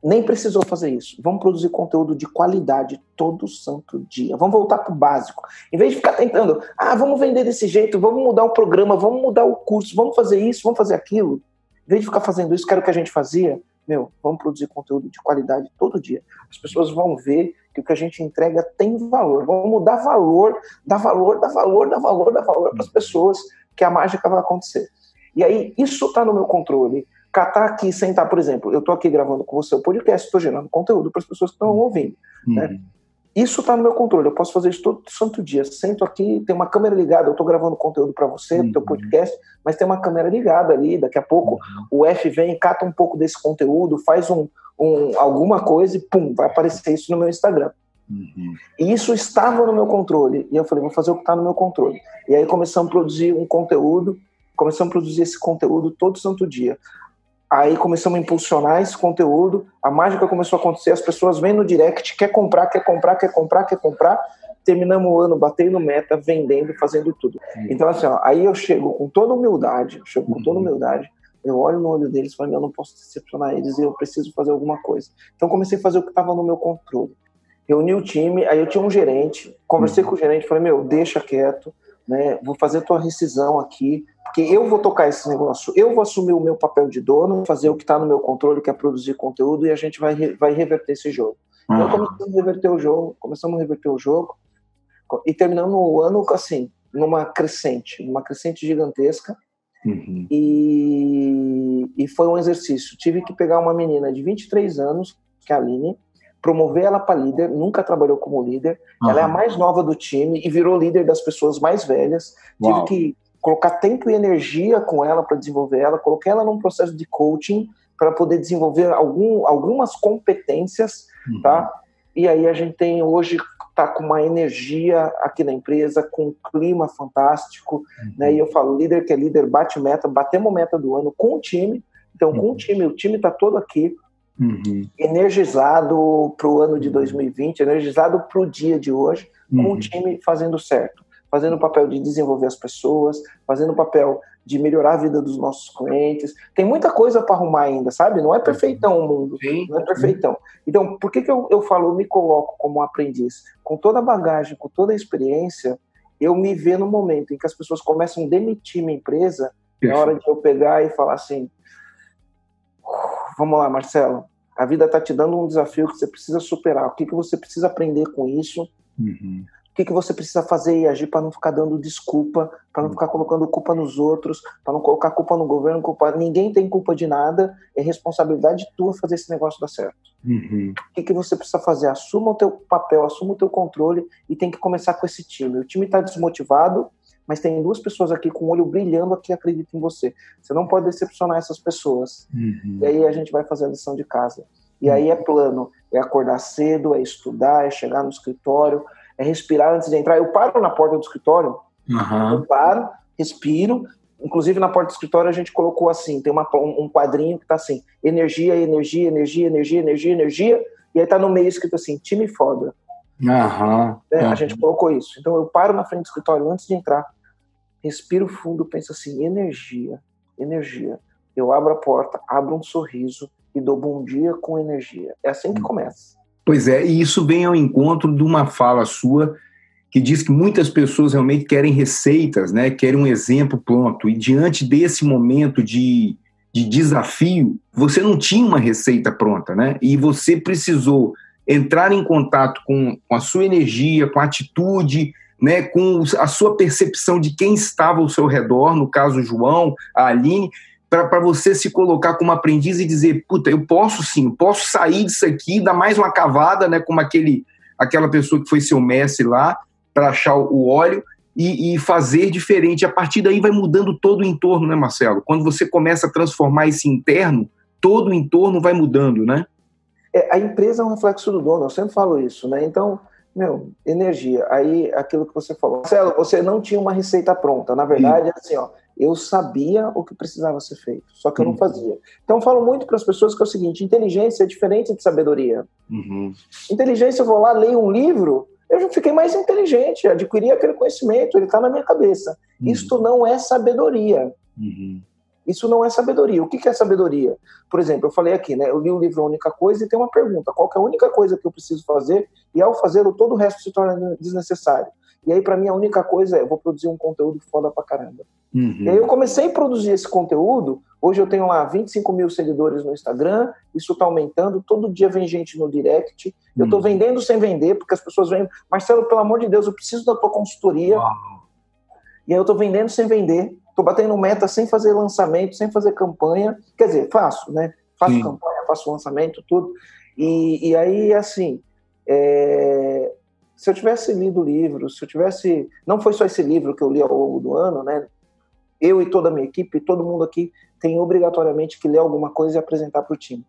C: Nem precisou fazer isso. Vamos produzir conteúdo de qualidade todo santo dia. Vamos voltar para o básico. Em vez de ficar tentando, ah, vamos vender desse jeito, vamos mudar o programa, vamos mudar o curso, vamos fazer isso, vamos fazer aquilo. Em vez de ficar fazendo isso, que era o que a gente fazia, meu, vamos produzir conteúdo de qualidade todo dia. As pessoas vão ver que o que a gente entrega tem valor. Vamos dar valor, dar valor, dar valor, dar valor, dar valor para as pessoas, que a mágica vai acontecer. E aí, isso está no meu controle. Catar aqui, sentar, por exemplo, eu estou aqui gravando com você o podcast, estou gerando conteúdo para as pessoas que estão ouvindo. Né? Uhum. Né? Isso está no meu controle, eu posso fazer isso todo santo dia. Sento aqui, tem uma câmera ligada, eu estou gravando conteúdo para você, uhum. teu podcast, mas tem uma câmera ligada ali. Daqui a pouco uhum. o F vem, cata um pouco desse conteúdo, faz um, um, alguma coisa e pum, vai aparecer isso no meu Instagram.
A: Uhum.
C: E isso estava no meu controle. E eu falei, vou fazer o que está no meu controle. E aí começamos a produzir um conteúdo, começamos a produzir esse conteúdo todo santo dia. Aí começamos a impulsionar esse conteúdo, a mágica começou a acontecer, as pessoas vêm no direct, quer comprar, quer comprar, quer comprar, quer comprar. Terminamos o ano batendo meta, vendendo, fazendo tudo. Então, assim, ó, aí eu chego com toda humildade, chego com toda uhum. humildade, eu olho no olho deles e falo, eu não posso decepcionar eles e eu preciso fazer alguma coisa. Então comecei a fazer o que estava no meu controle. Reuni o time, aí eu tinha um gerente, conversei uhum. com o gerente, falei, meu, deixa quieto, né? Vou fazer tua rescisão aqui, porque eu vou tocar esse negócio, eu vou assumir o meu papel de dono, fazer o que está no meu controle, que é produzir conteúdo, e a gente vai, vai reverter esse jogo. Uhum. Então começamos a reverter o jogo, começamos a reverter o jogo, e terminamos o ano assim, numa crescente, numa crescente gigantesca.
A: Uhum.
C: E, e foi um exercício. Tive que pegar uma menina de 23 anos, que é a Aline, promover ela para líder, nunca trabalhou como líder. Uhum. Ela é a mais nova do time e virou líder das pessoas mais velhas. Uau. Tive que colocar tempo e energia com ela para desenvolver ela, coloquei ela num processo de coaching para poder desenvolver algum, algumas competências, uhum. tá? E aí a gente tem hoje tá com uma energia aqui na empresa, com um clima fantástico, uhum. né? E eu falo, líder que é líder bate meta, batemos meta do ano com o time. Então, com o uhum. time, o time está todo aqui, uhum. energizado para o ano de 2020, uhum. energizado para o dia de hoje, com o uhum. time fazendo certo, fazendo o papel de desenvolver as pessoas, fazendo o papel de melhorar a vida dos nossos clientes. Tem muita coisa para arrumar ainda, sabe? Não é perfeitão o mundo, Sim. não é perfeitão. Então, por que, que eu, eu falo, eu me coloco como um aprendiz? Com toda a bagagem, com toda a experiência, eu me vejo no momento em que as pessoas começam a demitir minha empresa, na hora de eu pegar e falar assim, vamos lá, Marcelo, a vida está te dando um desafio que você precisa superar. O que, que você precisa aprender com isso? Uhum. O que, que você precisa fazer e agir para não ficar dando desculpa, para não ficar colocando culpa nos outros, para não colocar culpa no governo, culpa. Ninguém tem culpa de nada, é responsabilidade tua fazer esse negócio dar certo. Uhum. O que, que você precisa fazer? Assuma o teu papel, assuma o teu controle e tem que começar com esse time. O time está desmotivado, mas tem duas pessoas aqui com o olho brilhando que acreditam em você. Você não pode decepcionar essas pessoas. Uhum. E aí a gente vai fazer a lição de casa. E aí é plano, é acordar cedo, é estudar, é chegar no escritório, é respirar antes de entrar. Eu paro na porta do escritório, uhum. eu paro, respiro. Inclusive na porta do escritório a gente colocou assim, tem uma, um quadrinho que tá assim, energia, energia, energia, energia, energia, energia, e aí tá no meio escrito assim, time foda. Uhum. É, a gente colocou isso. Então eu paro na frente do escritório antes de entrar, respiro fundo, penso assim, energia, energia. Eu abro a porta, abro um sorriso e dou bom dia com energia. É assim que hum. começa.
A: Pois é, e isso vem ao encontro de uma fala sua que diz que muitas pessoas realmente querem receitas, né? Querem um exemplo pronto. E diante desse momento de, de desafio, você não tinha uma receita pronta, né? E você precisou entrar em contato com, com a sua energia, com a atitude, né, com a sua percepção de quem estava ao seu redor, no caso João, a Aline, para você se colocar como aprendiz e dizer, puta, eu posso sim, posso sair disso aqui, dar mais uma cavada, né, como aquele, aquela pessoa que foi seu mestre lá, para achar o óleo e, e, fazer diferente. A partir daí vai mudando todo o entorno, né, Marcelo? Quando você começa a transformar esse interno, todo o entorno vai mudando, né?
C: É, a empresa é um reflexo do dono, eu sempre falo isso, né? Então, meu, energia. Aí, aquilo que você falou. Marcelo, você não tinha uma receita pronta. Na verdade, é assim, ó, eu sabia o que precisava ser feito, só que eu não uhum. fazia. Então, eu falo muito para as pessoas que é o seguinte: inteligência é diferente de sabedoria. Uhum. Inteligência, eu vou lá, leio um livro, eu já fiquei mais inteligente, adquiri aquele conhecimento, ele está na minha cabeça. Uhum. Isto não é sabedoria. Uhum. Isso não é sabedoria. O que é sabedoria? Por exemplo, eu falei aqui, né? Eu li o livro A Única Coisa e tem uma pergunta: qual é a única coisa que eu preciso fazer? E ao fazer, todo o resto se torna desnecessário. E aí, para mim, a única coisa é: eu vou produzir um conteúdo foda pra caramba. Uhum. E aí, eu comecei a produzir esse conteúdo. Hoje eu tenho lá 25 mil seguidores no Instagram, isso está aumentando. Todo dia vem gente no direct. Eu estou uhum. vendendo sem vender, porque as pessoas vêm, Marcelo, pelo amor de Deus, eu preciso da tua consultoria. Uau. E aí, eu estou vendendo sem vender Estou batendo meta sem fazer lançamento, sem fazer campanha. Quer dizer, faço, né? Faço Sim. campanha, faço lançamento, tudo. E, e aí, assim, é... se eu tivesse lido o livro, se eu tivesse. Não foi só esse livro que eu li ao longo do ano, né? Eu e toda a minha equipe, todo mundo aqui tem obrigatoriamente que ler alguma coisa e apresentar para o time.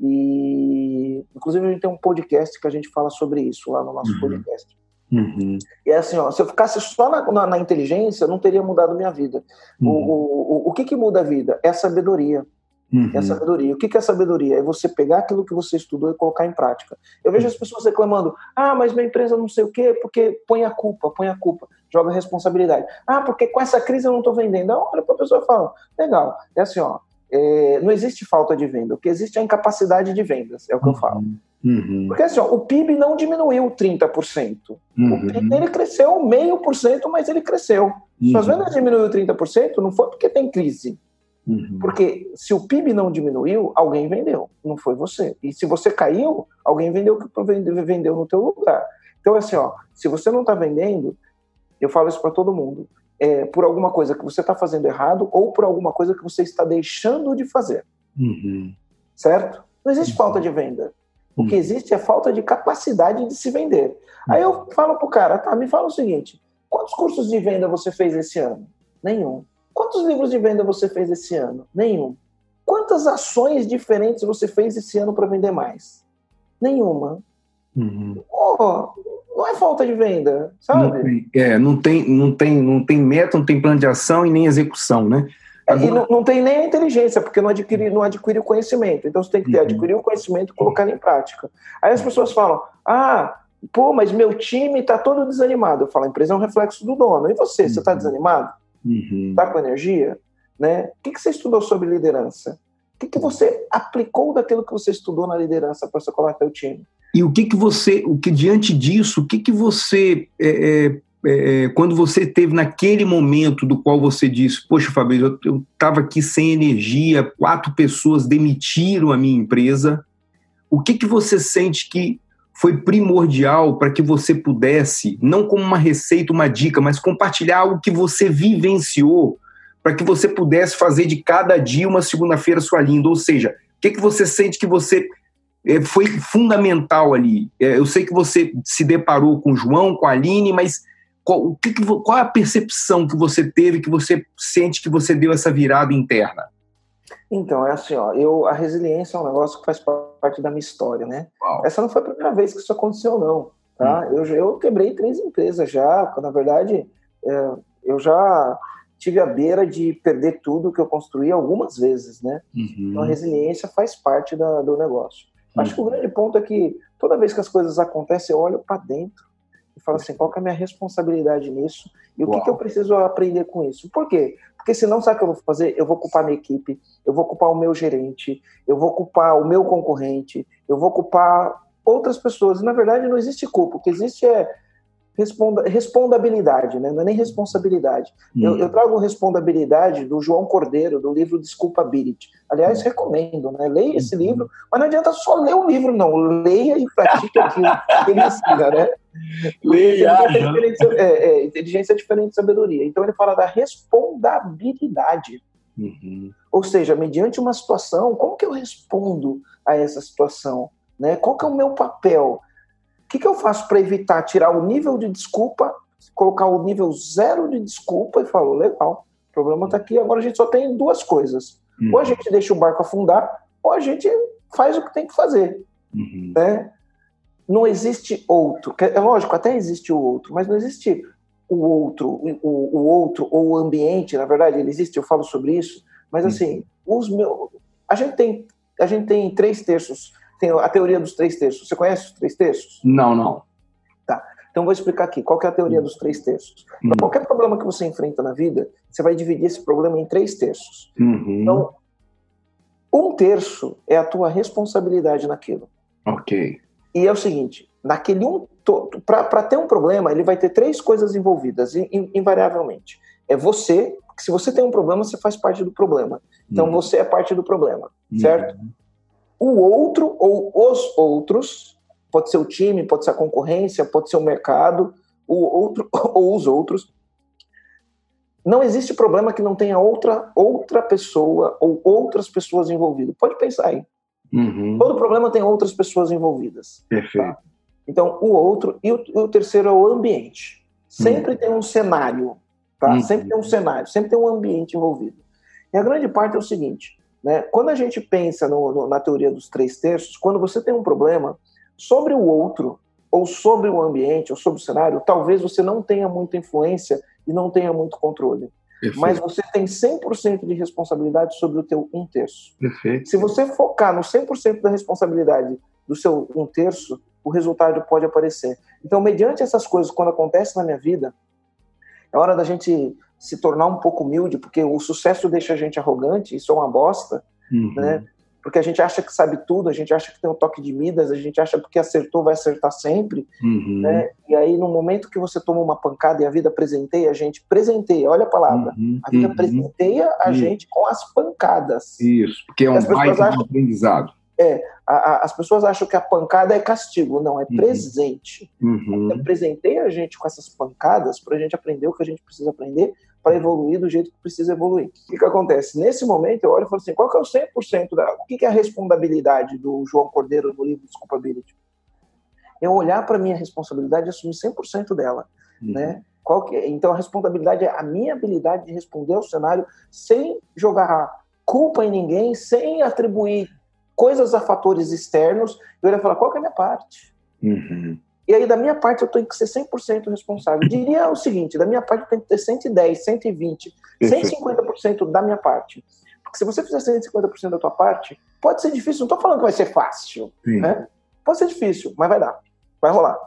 C: E, inclusive, a gente tem um podcast que a gente fala sobre isso lá no nosso uhum. podcast. Uhum. E é assim, ó, se eu ficasse só na, na, na, inteligência, não teria mudado minha vida. Uhum. O, o, o, que, que muda a vida? É a sabedoria. Uhum. É a sabedoria. O que, que é sabedoria? É você pegar aquilo que você estudou e colocar em prática. Eu vejo as pessoas reclamando: ah, mas minha empresa não sei o quê, porque põe a culpa, põe a culpa, joga a responsabilidade. Ah, porque com essa crise eu não estou vendendo. Olha para a pessoa e fala: legal, é assim, ó, é, não existe falta de venda, o que existe é a incapacidade de vendas, é o que eu falo. Uhum. Porque assim, ó, o PIB não diminuiu 30%. Uhum. O PIB ele cresceu meio por cento, mas ele cresceu. Uhum. Suas vendas diminuiu 30%, não foi porque tem crise. Uhum. Porque se o PIB não diminuiu, alguém vendeu, não foi você. E se você caiu, alguém vendeu o que vendeu no teu lugar. Então, assim, ó, se você não está vendendo, eu falo isso para todo mundo, é por alguma coisa que você está fazendo errado ou por alguma coisa que você está deixando de fazer. Uhum. Certo? Não existe falta de venda. O que existe é falta de capacidade de se vender. Aí eu falo pro cara, tá, me fala o seguinte: quantos cursos de venda você fez esse ano? Nenhum. Quantos livros de venda você fez esse ano? Nenhum. quantas ações diferentes você fez esse ano para vender mais? Nenhuma. Uhum. Oh, não é falta de venda, sabe?
A: Não tem, é, não tem, não tem, não tem meta, não tem plano de ação e nem execução, né?
C: Agora... E não, não, tem nem a inteligência, porque não adquire, não adquire o conhecimento. Então você tem que ter, uhum. adquirir o conhecimento e colocar em prática. Aí as pessoas falam: ah, pô, mas meu time está todo desanimado. Eu falo: a empresa é um reflexo do dono. E você, tá uhum. você está desanimado? Está uhum. com energia? Né? O que, que você estudou sobre liderança? O que, que você aplicou daquilo que você estudou na liderança para você colocar o time?
A: E o que que você, o que diante disso, o que que você, é, é, é quando você teve naquele momento do qual você disse, poxa, Fabrício, eu estava aqui sem energia, quatro pessoas demitiram a minha empresa, o que que você sente que foi primordial para que você pudesse, não como uma receita, uma dica, mas compartilhar algo que você vivenciou para que você pudesse fazer de cada dia uma segunda-feira sua linda? Ou seja, o que que você sente que você é, foi fundamental ali. É, eu sei que você se deparou com o João, com a Aline, mas qual, o que, qual é a percepção que você teve, que você sente que você deu essa virada interna?
C: Então, é assim, ó, eu, a resiliência é um negócio que faz parte da minha história, né? Uau. Essa não foi a primeira vez que isso aconteceu, não. Tá? Hum. Eu, eu quebrei três empresas já, na verdade, é, eu já tive a beira de perder tudo que eu construí algumas vezes, né? Uhum. Então, a resiliência faz parte da, do negócio. Acho que o grande ponto é que toda vez que as coisas acontecem, eu olho para dentro e falo assim: qual é a minha responsabilidade nisso e o que, que, eu preciso aprender com isso? Por quê? Porque senão, sabe o que eu vou fazer? Eu vou culpar minha equipe, eu vou culpar o meu gerente, eu vou culpar o meu concorrente, eu vou culpar outras pessoas. E, na verdade, não existe culpa. O que existe é responda, respondabilidade, né? não é nem responsabilidade. Hum. Eu, eu, trago respondabilidade do João Cordeiro, do livro Desculpability. Aliás, hum. recomendo, né? leia esse uhum. livro, mas não adianta só ler o livro, não. Leia e pratique aquilo que ele ensina, né? Leia. Inteligência, é, é, inteligência é diferente de sabedoria. Então ele fala da respondabilidade. Uhum. Ou seja, mediante uma situação, como que eu respondo a essa situação? Né? Qual que é o meu papel? Que, que eu faço para evitar tirar o nível de desculpa, colocar o nível zero de desculpa e falo, legal, o problema está aqui, agora a gente só tem duas coisas. Uhum. Ou a gente deixa o barco afundar, ou a gente faz o que tem que fazer. Uhum. Né? Não existe outro. É lógico, até existe o outro, mas não existe o outro, o, o outro ou o ambiente, na verdade, ele existe, eu falo sobre isso, mas assim, uhum. os meus. A gente tem, a gente tem três terços tem a teoria dos três terços. Você conhece os três terços?
A: Não, não.
C: Tá. Então vou explicar aqui. Qual é a teoria hum. dos três terços? Hum. Qualquer problema que você enfrenta na vida, você vai dividir esse problema em três terços. Uhum. Então, um terço é a tua responsabilidade naquilo.
A: Ok.
C: E é o seguinte, naquele um para ter um problema, ele vai ter três coisas envolvidas, invariavelmente. É você, se você tem um problema, você faz parte do problema. Então uhum. você é parte do problema, certo? Uhum o outro ou os outros, pode ser o time, pode ser a concorrência, pode ser o mercado, o outro ou os outros. Não existe problema que não tenha outra outra pessoa ou outras pessoas envolvidas. Pode pensar aí. Uhum. Todo problema tem outras pessoas envolvidas.
A: Perfeito. Tá?
C: Então, o outro. E o, o, terceiro é o ambiente. Sempre uhum. tem um cenário. Tá? Uhum. Sempre tem um cenário, sempre tem um ambiente envolvido. E a grande parte é o seguinte: né? Quando a gente pensa no, no, na teoria dos três terços, quando você tem um problema sobre o outro, ou sobre o ambiente, ou sobre o cenário, talvez você não tenha muita influência e não tenha muito controle. Perfeito. Mas você tem 100% de responsabilidade sobre o teu um terço.
A: Perfeito.
C: Se você focar no 100% da responsabilidade do seu um terço, o resultado pode aparecer. Então, mediante essas coisas, quando acontece na minha vida, é hora da gente se tornar um pouco humilde, porque o sucesso deixa a gente arrogante, isso é uma bosta, uhum. né? Porque a gente acha que sabe tudo, a gente acha que tem um toque de Midas, a gente acha que porque acertou vai acertar sempre, uhum. né? E aí no momento que você toma uma pancada e a vida presenteia a gente, presenteia, olha a palavra, uhum. a vida uhum. presenteia a gente com as pancadas.
A: Isso, porque é um baita acham... aprendizado.
C: É, a, a, as pessoas acham que a pancada é castigo, não, é uhum. presente. Uhum. Presenteia a gente com essas pancadas para a gente aprender o que a gente precisa aprender para evoluir do jeito que precisa evoluir. O que, que acontece? Nesse momento, eu olho e falo assim: qual que é o 100% da. O que, que é a responsabilidade do João Cordeiro no livro Desculpability? É olhar para a minha responsabilidade e assumir 100% dela. Uhum. Né? Qual que, é? então, a responsabilidade é a minha habilidade de responder ao cenário sem jogar culpa em ninguém, sem atribuir coisas a fatores externos, eu iria falar, qual que é a minha parte? Uhum. E aí, da minha parte, eu tenho que ser 100% responsável. Diria o seguinte, da minha parte, eu tenho que ter 110, 120, 150% da minha parte. Porque se você fizer 150% da tua parte, pode ser difícil. Não estou falando que vai ser fácil. Né? Pode ser difícil, mas vai dar. Vai rolar.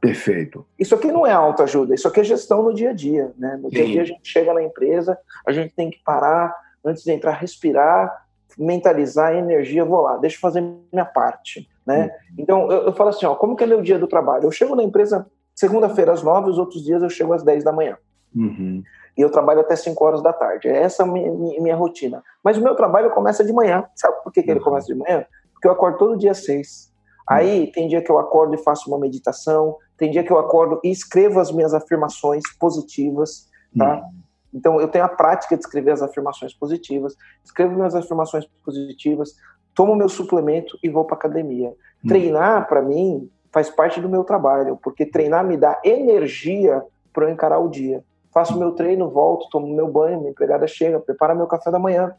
A: Perfeito.
C: Isso aqui não é autoajuda, isso aqui é gestão no dia a dia. Né? No Sim. dia a dia a gente chega na empresa, a gente tem que parar antes de entrar, respirar, mentalizar energia, vou lá, deixa eu fazer minha parte. Né? Uhum. Então, eu, eu, falo assim, ó, como que é meu dia do trabalho? Eu chego na empresa segunda-feira às nove, os outros dias eu chego às dez da manhã. Uhum. E eu trabalho até cinco horas da tarde. É essa a minha, minha, rotina. Mas o meu trabalho começa de manhã. Sabe por que, que ele uhum. começa de manhã? Porque eu acordo todo dia às seis. Aí tem dia que eu acordo e faço uma meditação, tem dia que eu acordo e escrevo as minhas afirmações positivas, tá? Uhum. Então eu tenho a prática de escrever as afirmações positivas, escrevo minhas afirmações positivas, tomo meu suplemento e vou para academia. Uhum. Treinar para mim faz parte do meu trabalho, porque treinar me dá energia para eu encarar o dia. Faço meu treino, volto, tomo meu banho, minha empregada chega, prepara meu café da manhã.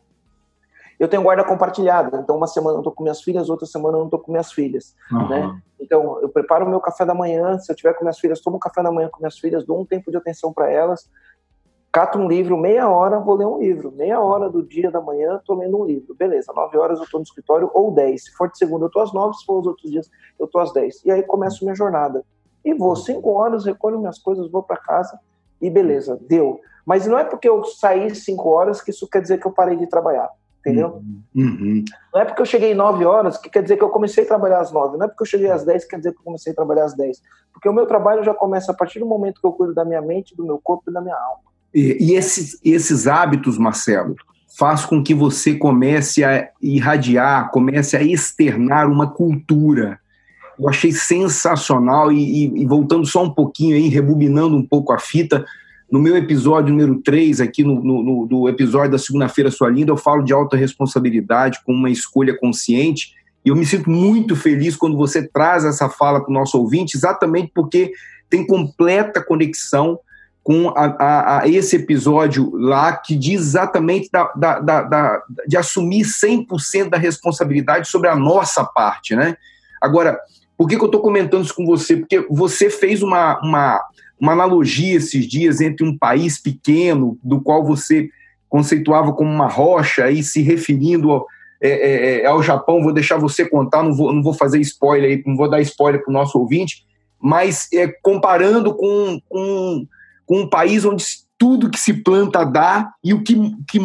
C: Eu tenho guarda compartilhada, então uma semana eu estou com minhas filhas, outra semana eu não estou com minhas filhas, uhum. né? Então eu preparo meu café da manhã, se eu tiver com minhas filhas, tomo café da manhã com minhas filhas, dou um tempo de atenção para elas, cato um livro, meia hora vou ler um livro, meia hora do dia da manhã estou lendo um livro, beleza, nove horas eu estou no escritório, ou dez, se for de segunda eu estou às nove, se for os outros dias eu estou às dez, e aí começo minha jornada. E vou, cinco horas, recolho minhas coisas, vou para casa, e beleza, deu. Mas não é porque eu saí cinco horas que isso quer dizer que eu parei de trabalhar entendeu? Uhum. Não é porque eu cheguei 9 horas que quer dizer que eu comecei a trabalhar às 9, não é porque eu cheguei às 10 que quer dizer que eu comecei a trabalhar às 10. Porque o meu trabalho já começa a partir do momento que eu cuido da minha mente, do meu corpo e da minha alma.
A: E, e esses, esses hábitos, Marcelo, faz com que você comece a irradiar, comece a externar uma cultura. Eu achei sensacional e, e, e voltando só um pouquinho aí, rebobinando um pouco a fita, no meu episódio número 3, aqui no, no, no do episódio da Segunda-feira Sua Linda, eu falo de alta responsabilidade com uma escolha consciente. E eu me sinto muito feliz quando você traz essa fala para o nosso ouvinte, exatamente porque tem completa conexão com a, a, a esse episódio lá, que diz exatamente da, da, da, de assumir 100% da responsabilidade sobre a nossa parte, né? Agora, por que, que eu estou comentando isso com você? Porque você fez uma, uma, uma analogia esses dias entre um país pequeno, do qual você conceituava como uma rocha, e se referindo ao, é, é, é, ao Japão, vou deixar você contar, não vou, não vou fazer spoiler, não vou dar spoiler para o nosso ouvinte, mas é, comparando com, com, com um país onde tudo que se planta dá, e o que, que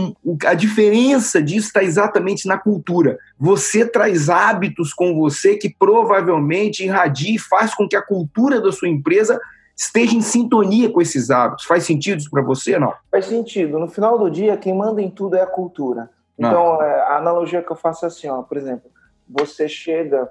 A: a diferença disso está exatamente na cultura. Você traz hábitos com você que provavelmente irradia e faz com que a cultura da sua empresa esteja em sintonia com esses hábitos. Faz sentido isso para você não?
C: Faz sentido. No final do dia, quem manda em tudo é a cultura. Então, é, a analogia que eu faço é assim, ó, por exemplo, você chega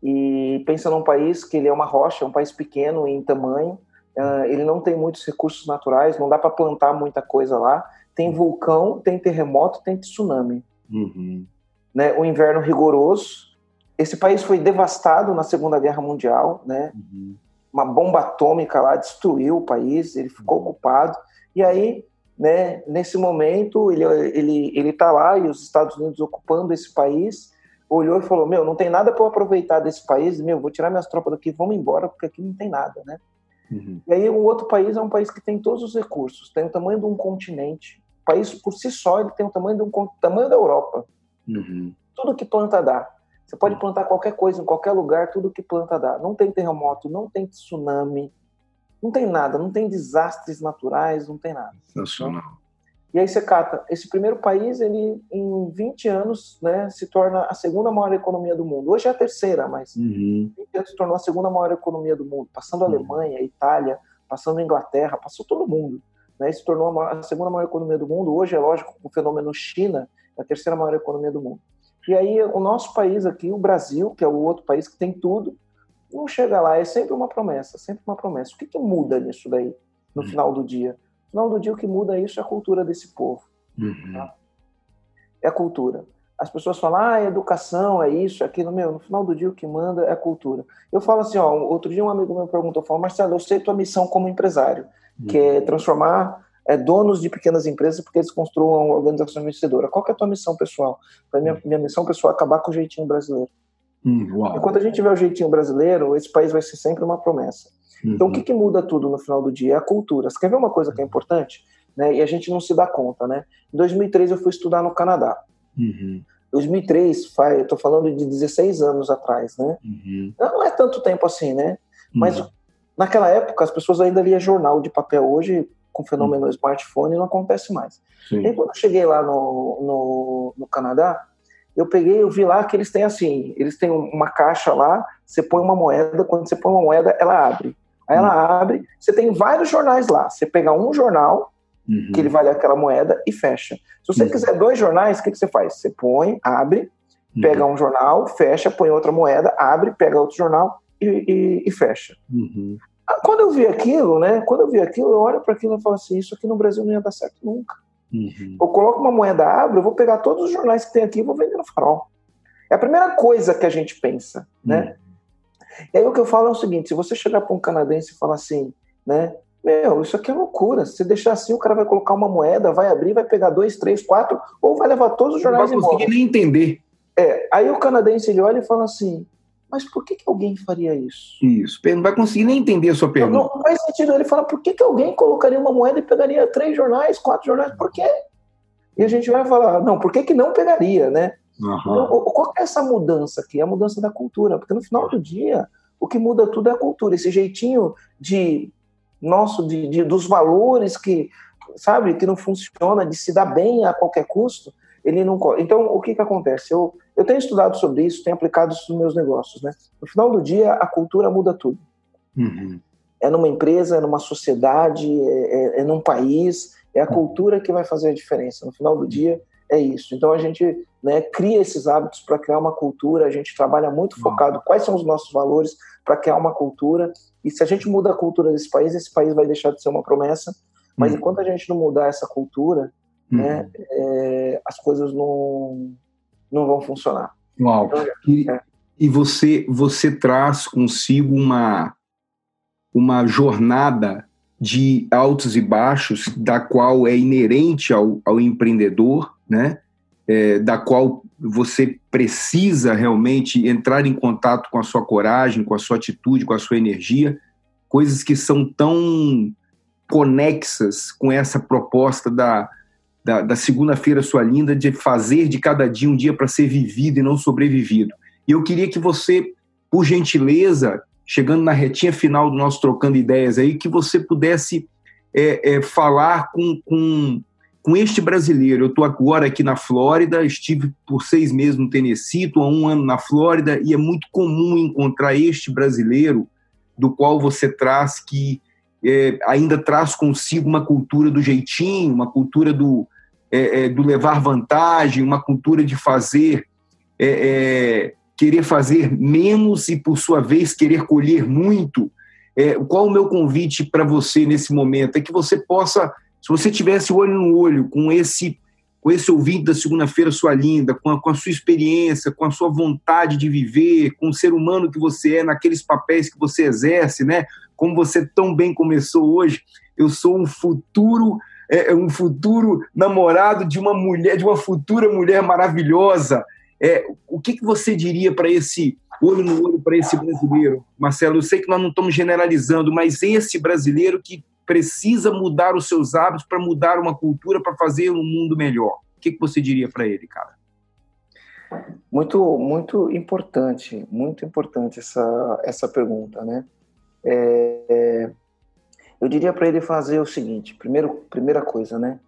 C: e pensa num país que ele é uma rocha, é um país pequeno em tamanho, uh, ele não tem muitos recursos naturais, não dá para plantar muita coisa lá, tem vulcão, tem terremoto, tem tsunami. Uhum. Né? O inverno rigoroso. Esse país foi devastado na Segunda Guerra Mundial, né? Uhum uma bomba atômica lá destruiu o país, ele ficou uhum. ocupado. E aí, né, nesse momento, ele ele ele está lá e os Estados Unidos ocupando esse país, olhou e falou: "Meu, não tem nada para aproveitar desse país, meu, vou tirar minhas tropas daqui, vamos embora porque aqui não tem nada, né?" Uhum. E aí o outro país é um país que tem todos os recursos, tem o tamanho de um continente. O país por si só ele tem o tamanho de um tamanho da Europa. Uhum. Tudo que planta dá. Você pode hum. plantar qualquer coisa em qualquer lugar, tudo que planta dá. Não tem terremoto, não tem tsunami, não tem nada, não tem desastres naturais, não tem nada. Sensacional. E aí você cata, esse primeiro país, ele em 20 anos, né, se torna a segunda maior economia do mundo. Hoje é a terceira, mas uhum. 20 anos se tornou a segunda maior economia do mundo, passando a uhum. Alemanha, a Itália, passando a Inglaterra, passou todo mundo. Né, se tornou a, segunda maior economia do mundo. Hoje, é lógico, o fenômeno China, é a terceira maior economia do mundo. E aí o nosso país aqui, o Brasil, que é o outro país que tem tudo, não chega lá, é sempre uma promessa, sempre uma promessa. O que, que muda nisso daí, no uhum. final do dia? No final do dia, o que muda isso é a cultura desse povo. Uhum. Tá? É a cultura. As pessoas falam, ah, é educação, é isso, é aquilo. Meu, no final do dia, o que manda é a cultura. Eu falo assim, ó, outro dia um amigo meu perguntou, falou, Marcelo, eu sei tua missão como empresário, uhum. que é transformar é, donos de pequenas empresas porque eles construam organização vencedora. Qual é a tua missão pessoal? Minha, minha missão pessoal é acabar com o jeitinho brasileiro. Hum, e quando a gente vê o jeitinho brasileiro, esse país vai ser sempre uma promessa. Uhum. Então, o que, que muda tudo no final do dia? É a cultura. Você quer ver uma coisa que é importante? Né? E a gente não se dá conta, né? Em 2003 eu fui estudar no Canadá. Uhum. 2003, eu estou falando de 16 anos atrás, né? Uhum. Não é tanto tempo assim, né? Mas uhum. naquela época as pessoas ainda liam jornal de papel. Hoje, com o fenômeno uhum. smartphone, não acontece mais. Sim. E quando eu cheguei lá no, no, no, Canadá, eu peguei, eu vi lá que eles têm assim, eles têm uma caixa lá, você põe uma moeda, quando você põe uma moeda, ela abre. Aí ela uhum. abre, você tem vários jornais lá. Você pega um jornal, uhum. que ele vale aquela moeda, e fecha. Se você uhum. quiser dois jornais, o que, que você faz? Você põe, abre, uhum. pega um jornal, fecha, põe outra moeda, abre, pega outro jornal e, e, e fecha. Uhum. Ah, quando eu vi aquilo, né? Quando eu vi aquilo, eu olho para aquilo e falo assim: isso aqui no Brasil não ia dar certo nunca. Uhum. Eu coloco uma moeda, abro, eu vou pegar todos os jornais que tem aqui e vou vender no farol. É a primeira coisa que a gente pensa, né? E aí o que eu falo é o seguinte: se você chegar para um canadense e falar assim, né? Meu, isso aqui é loucura. Se deixar assim, o cara vai colocar uma moeda, vai abrir, vai pegar dois, três, quatro, ou vai levar todos os jornais
A: Não vai conseguir nem entender.
C: É, aí o canadense ele olha e fala assim: mas por que, que alguém faria isso?
A: Isso. Não vai conseguir nem entender a sua pergunta.
C: Não, não faz sentido. Ele fala: por que, que alguém colocaria uma moeda e pegaria três jornais, quatro jornais? Por quê? E a gente vai falar: não, por que, que não pegaria, né? Uhum. Então, qual é essa mudança aqui? É a mudança da cultura. Porque no final do dia, o que muda tudo é a cultura. Esse jeitinho de nosso, de, de dos valores que, sabe, que não funciona, de se dar bem a qualquer custo, ele não. Então, o que, que acontece? Eu, eu tenho estudado sobre isso, tenho aplicado isso nos meus negócios. Né? No final do dia, a cultura muda tudo. Uhum. É numa empresa, é numa sociedade, é, é, é num país, é a cultura que vai fazer a diferença. No final do dia, é isso. Então a gente né, cria esses hábitos para criar uma cultura, a gente trabalha muito focado quais são os nossos valores para criar uma cultura. E se a gente muda a cultura desse país, esse país vai deixar de ser uma promessa. Mas uhum. enquanto a gente não mudar essa cultura, uhum. né, é, as coisas não, não vão funcionar.
A: Uau. Então, e, é. e você, você traz consigo uma, uma jornada de altos e baixos, da qual é inerente ao, ao empreendedor, né? É, da qual você precisa realmente entrar em contato com a sua coragem, com a sua atitude, com a sua energia, coisas que são tão conexas com essa proposta da, da, da segunda-feira sua linda de fazer de cada dia um dia para ser vivido e não sobrevivido. E eu queria que você, por gentileza, chegando na retinha final do nosso trocando ideias aí, que você pudesse é, é, falar com, com com este brasileiro. Eu estou agora aqui na Flórida, estive por seis meses no Tennessee, estou há um ano na Flórida, e é muito comum encontrar este brasileiro do qual você traz que é, ainda traz consigo uma cultura do jeitinho, uma cultura do, é, é, do levar vantagem, uma cultura de fazer, é, é, querer fazer menos e, por sua vez, querer colher muito. É, qual o meu convite para você nesse momento? É que você possa se você tivesse olho no olho com esse com esse ouvinte da segunda-feira, sua linda, com a, com a sua experiência, com a sua vontade de viver, com o ser humano que você é, naqueles papéis que você exerce, né? Como você tão bem começou hoje, eu sou um futuro é, é um futuro namorado de uma mulher, de uma futura mulher maravilhosa. É, o que, que você diria para esse olho no olho para esse brasileiro, Marcelo? Eu sei que nós não estamos generalizando, mas esse brasileiro que precisa mudar os seus hábitos para mudar uma cultura, para fazer um mundo melhor? O que, que você diria para ele, cara?
C: Muito, muito importante, muito importante essa, essa pergunta, né? É, é, eu diria para ele fazer o seguinte: primeiro, primeira coisa, né?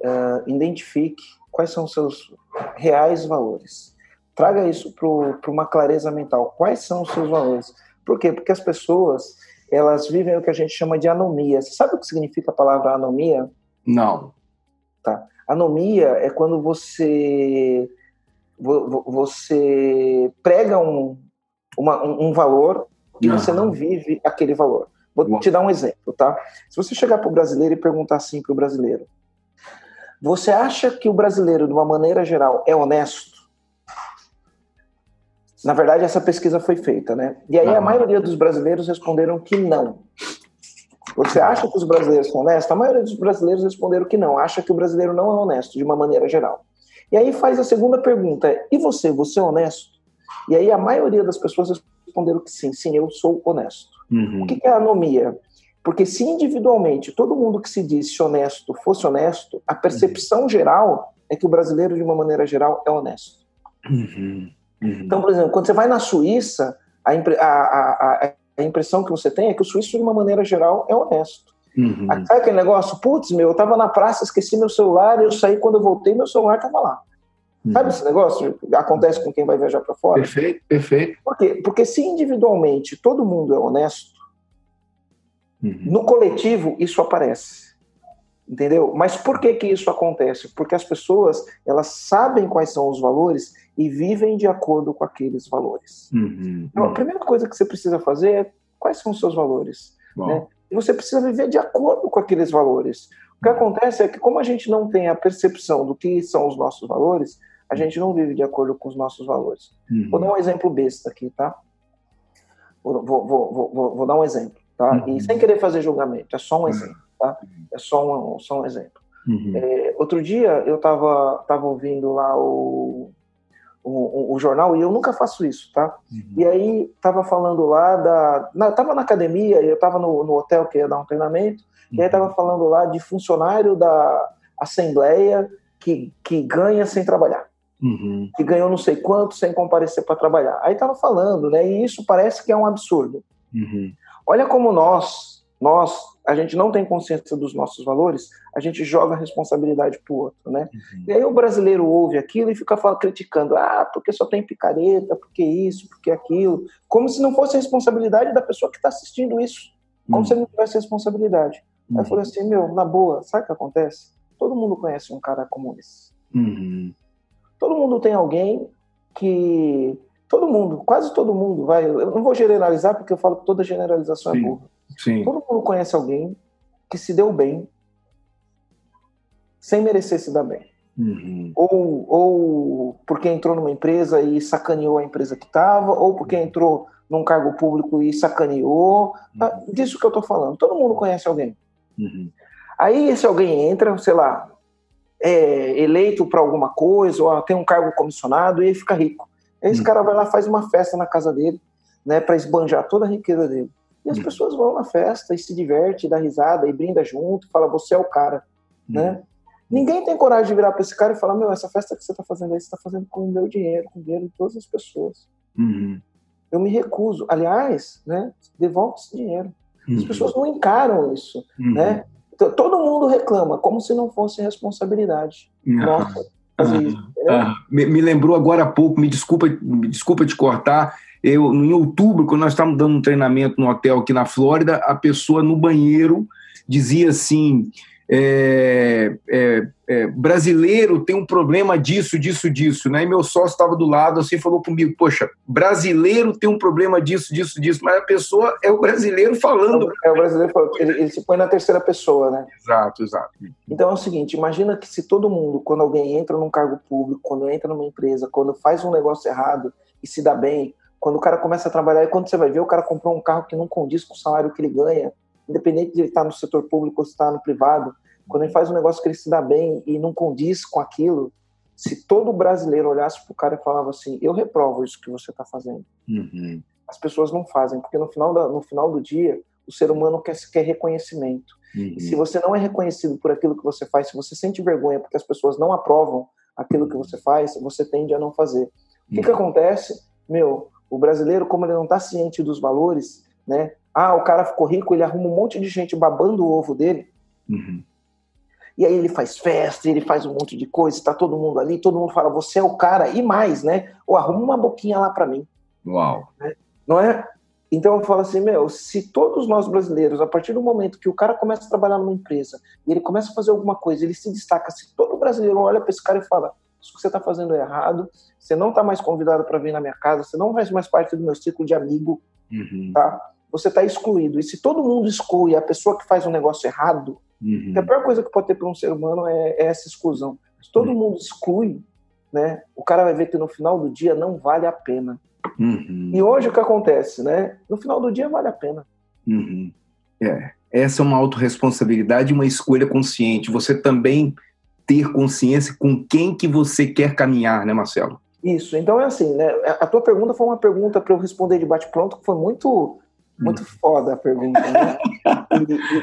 C: É, identifique quais são os seus reais valores. Traga isso para uma clareza mental. Quais são os seus valores? Por quê? Porque as pessoas elas vivem o que a gente chama de anomia. Você sabe o que significa a palavra anomia?
A: Não.
C: Tá. Anomia é quando você você prega um, uma, um valor e você não vive aquele valor. Vou te dar um exemplo, tá? Se você chegar para o brasileiro e perguntar assim para o brasileiro: Você acha que o brasileiro, de uma maneira geral, é honesto? Na verdade, essa pesquisa foi feita, né? E aí a maioria dos brasileiros responderam que não. Você acha que os brasileiros são honestos? A maioria dos brasileiros responderam que não, acha que o brasileiro não é honesto, de uma maneira geral. E aí faz a segunda pergunta: e você, você é honesto? E aí a maioria das pessoas responderam que sim, sim, eu sou honesto. Uhum. O que é anomia? Porque se individualmente todo mundo que se disse honesto fosse honesto, a percepção uhum. geral é que o brasileiro, de uma maneira geral, é honesto. Uhum. Uhum. Então, por exemplo, quando você vai na Suíça, a, a, a, a, impressão que você tem é que o suíço, de uma maneira geral, é honesto. Uhum. Sabe aquele negócio? Putz, meu, eu tava na praça, esqueci meu celular, eu saí, quando eu voltei, meu celular tava lá. Uhum. Sabe esse negócio? Acontece com quem vai viajar para fora?
A: Perfeito, perfeito.
C: Por quê? Porque se individualmente todo mundo é honesto, uhum. no coletivo isso aparece. Entendeu? Mas por que que isso acontece? Porque as pessoas, elas sabem quais são os valores e vivem de acordo com aqueles valores. Uhum. Então, a primeira coisa que você precisa fazer é quais são os seus valores. Né? E você precisa viver de acordo com aqueles valores. O que acontece é que, como a gente não tem a percepção do que são os nossos valores, a gente não vive de acordo com os nossos valores. Uhum. Vou dar um exemplo besta aqui, tá? Vou, vou, vou, vou dar um exemplo, tá? Uhum. E sem querer fazer julgamento, é só um exemplo, tá? É só um, só um exemplo. Uhum. É, outro dia eu estava tava ouvindo lá o, o, jornal e eu nunca faço isso, tá? Uhum. E aí tava falando lá da. Na, tava na academia, eu tava no, no hotel que ia dar um treinamento, uhum. e aí tava falando lá de funcionário da Assembleia que, que ganha sem trabalhar uhum. que ganhou não sei quanto sem comparecer para trabalhar. Aí estava falando, né? E isso parece que é um absurdo. Uhum. Olha como nós, nós, a gente não tem consciência dos nossos valores, a gente joga a responsabilidade para o outro, né? Uhum. E aí o brasileiro ouve aquilo e fica falando, criticando, ah, porque só tem picareta, porque isso, porque aquilo, como se não fosse a responsabilidade da pessoa que está assistindo isso, como uhum. se não tivesse responsabilidade. Aí eu uhum. falei assim, meu, na boa, sabe o que acontece? Todo mundo conhece um cara como esse. Uhum. Todo mundo tem alguém que. Todo mundo, quase todo mundo, vai. Eu não vou generalizar porque eu falo que toda generalização é sim, é burra. Sim. Todo mundo conhece alguém que se deu bem sem merecer se dar bem. Uhum. Ou, ou porque entrou numa empresa e sacaneou a empresa que estava, ou porque entrou num cargo público e sacaneou. Uhum. Ah, disso que eu estou falando. Todo mundo conhece alguém. Uhum. Aí esse alguém entra, sei lá, é, eleito para alguma coisa, ou tem um cargo comissionado, e fica rico. Aí esse hum. cara vai lá faz uma festa na casa dele, né, para esbanjar toda a riqueza dele. E as pessoas vão na festa e se diverte, dá risada e brinda junto, fala você é o cara, né? Ninguém tem coragem de virar para esse cara e falar: Meu, essa festa que você está fazendo aí, você está fazendo com o meu dinheiro, com o dinheiro de todas as pessoas. Uhum. Eu me recuso. Aliás, né, devolve esse dinheiro. Uhum. As pessoas não encaram isso. Uhum. Né? todo mundo reclama, como se não fosse responsabilidade. Nossa, fazer isso.
A: me, me, lembrou agora há pouco, me desculpa, me desculpa te cortar. Eu, em outubro, quando nós estávamos dando um treinamento no hotel aqui na Flórida, a pessoa no banheiro dizia assim: é, é, é, brasileiro tem um problema disso, disso, disso, né? E meu sócio estava do lado assim falou comigo, poxa, brasileiro tem um problema disso, disso, disso, mas a pessoa é o brasileiro falando.
C: É o brasileiro falando, ele, ele se põe na terceira pessoa, né?
A: Exato, exato.
C: Então é o seguinte, imagina que se todo mundo, quando alguém entra num cargo público, quando entra numa empresa, quando faz um negócio errado e se dá bem, quando o cara começa a trabalhar e quando você vai ver, o cara comprou um carro que não condiz com o salário que ele ganha, independente de ele estar no setor público ou estar no privado, quando ele faz um negócio que ele se dá bem e não condiz com aquilo, se todo brasileiro olhasse para o cara e falava assim, eu reprovo isso que você está fazendo. Uhum. As pessoas não fazem, porque no final, da, no final do dia, o ser humano quer, quer reconhecimento. Uhum. E se você não é reconhecido por aquilo que você faz, se você sente vergonha porque as pessoas não aprovam aquilo que você faz, você tende a não fazer. Uhum. O que, que uhum. acontece? Meu, o brasileiro, como ele não está ciente dos valores, né? Ah, o cara ficou rico, ele arruma um monte de gente babando o ovo dele. Uhum. E aí ele faz festa, ele faz um monte de coisa, está todo mundo ali, todo mundo fala, você é o cara, e mais, né? Ou arruma uma boquinha lá para mim.
A: Uau.
C: Né? Não é? Então eu falo assim, meu, se todos nós brasileiros, a partir do momento que o cara começa a trabalhar numa empresa e ele começa a fazer alguma coisa, ele se destaca, se todo brasileiro olha para esse cara e fala, isso que você está fazendo é errado, você não está mais convidado para vir na minha casa, você não faz mais parte do meu ciclo de amigo, uhum. tá? Você está excluído. E se todo mundo exclui a pessoa que faz um negócio errado, uhum. a pior coisa que pode ter para um ser humano é, é, essa exclusão. Se todo uhum. mundo exclui, né, o cara vai ver que no final do dia não vale a pena. Uhum. E hoje o que acontece, né? No final do dia vale a pena.
A: Uhum. É, essa é uma autorresponsabilidade, uma escolha consciente. Você também ter consciência com quem que você quer caminhar, né, Marcelo?
C: Isso. Então é assim, né? A tua pergunta foi uma pergunta para eu responder de bate pronto que foi muito muito hum. foda a pergunta, né?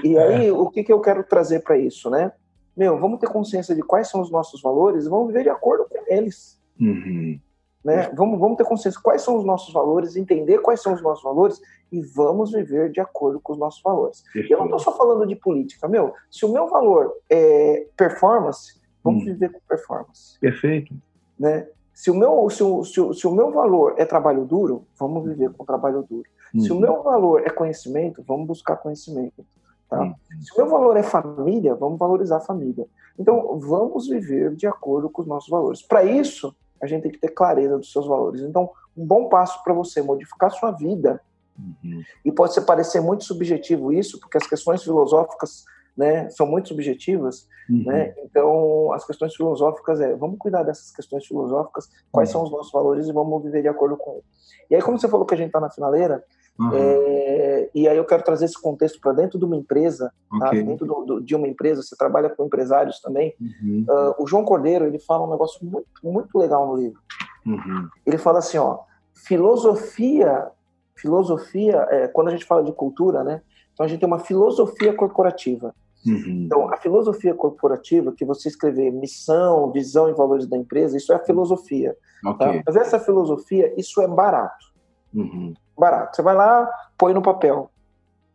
C: e, e, e, aí o que, que eu quero trazer para isso, né? Meu, vamos ter consciência de quais são os nossos valores e vamos viver de acordo com eles. Uhum. Né? Vamos, vamos ter consciência de quais são os nossos valores, entender quais são os nossos valores e vamos viver de acordo com os nossos valores. E eu não estou só falando de política, meu. Se o meu valor é performance, vamos hum. viver com performance.
A: Perfeito.
C: Né? Se o, meu, se, o, se, o, se o meu valor é trabalho duro, vamos viver com trabalho duro. Hum. Se o meu valor é conhecimento, vamos buscar conhecimento. Tá? Hum. Se o meu valor é família, vamos valorizar a família. Então, vamos viver de acordo com os nossos valores. Para isso, a gente tem que ter clareza dos seus valores. Então, um bom passo para você modificar sua vida, uhum. e pode parecer muito subjetivo isso, porque as questões filosóficas né, são muito subjetivas, uhum. né? Então, as questões filosóficas é, vamos cuidar dessas questões filosóficas, quais uhum. são os nossos valores e vamos viver de acordo com eles. E aí, como você falou que a gente está na finaleira, Uhum. É, e aí eu quero trazer esse contexto para dentro de uma empresa, tá? okay. tá? dentro do, do, de uma empresa, você trabalha com empresários também. Uh, o João Cordeiro ele fala um negócio muito, muito legal no livro. Uhum. Ele fala assim, ó, filosofia, filosofia, é, quando a gente fala de cultura, né? Então a gente tem uma filosofia corporativa. Uhum. Então a filosofia corporativa, que você escrever missão, visão e valores da empresa, isso é a filosofia. Tá? Okay. Tá? Mas essa filosofia, isso é barato. Uhum barato. Você vai lá, põe no papel,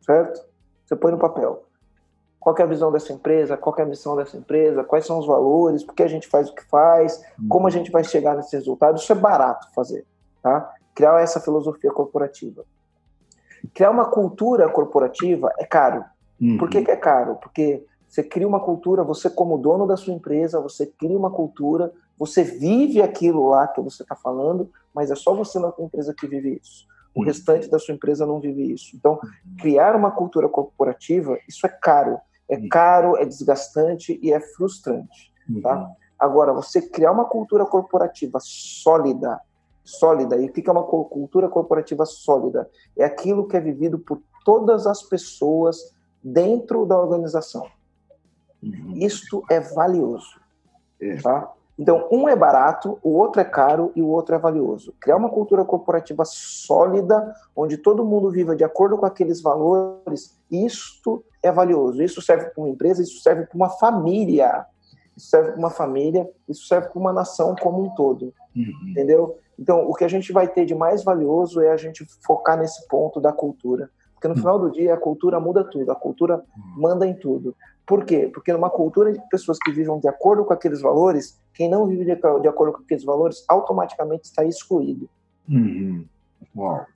C: certo? Você põe no papel. Qual é a visão dessa empresa? Qual é a missão dessa empresa? Quais são os valores? Por que a gente faz o que faz? Como a gente vai chegar nesse resultado? Isso é barato fazer, tá? Criar essa filosofia corporativa. Criar uma cultura corporativa é caro. Uhum. Por que, que é caro? Porque você cria uma cultura, você como dono da sua empresa, você cria uma cultura, você vive aquilo lá que você está falando, mas é só você na sua empresa que vive isso. O restante da sua empresa não vive isso. Então, criar uma cultura corporativa, isso é caro. É caro, é desgastante e é frustrante. Tá? Agora, você criar uma cultura corporativa sólida, sólida, e o que é uma cultura corporativa sólida? É aquilo que é vivido por todas as pessoas dentro da organização. Uhum. Isto é valioso. É. Tá? Então, um é barato, o outro é caro e o outro é valioso. Criar uma cultura corporativa sólida, onde todo mundo viva de acordo com aqueles valores, isto é valioso. Isso serve para uma empresa, isso serve para uma família. Isso serve para uma família, isso serve para uma nação como um todo. Uhum. Entendeu? Então, o que a gente vai ter de mais valioso é a gente focar nesse ponto da cultura. Porque no final do dia, a cultura muda tudo, a cultura manda em tudo. Por quê? Porque numa cultura de pessoas que vivem de acordo com aqueles valores, quem não vive de, de acordo com aqueles valores automaticamente está excluído. Uhum.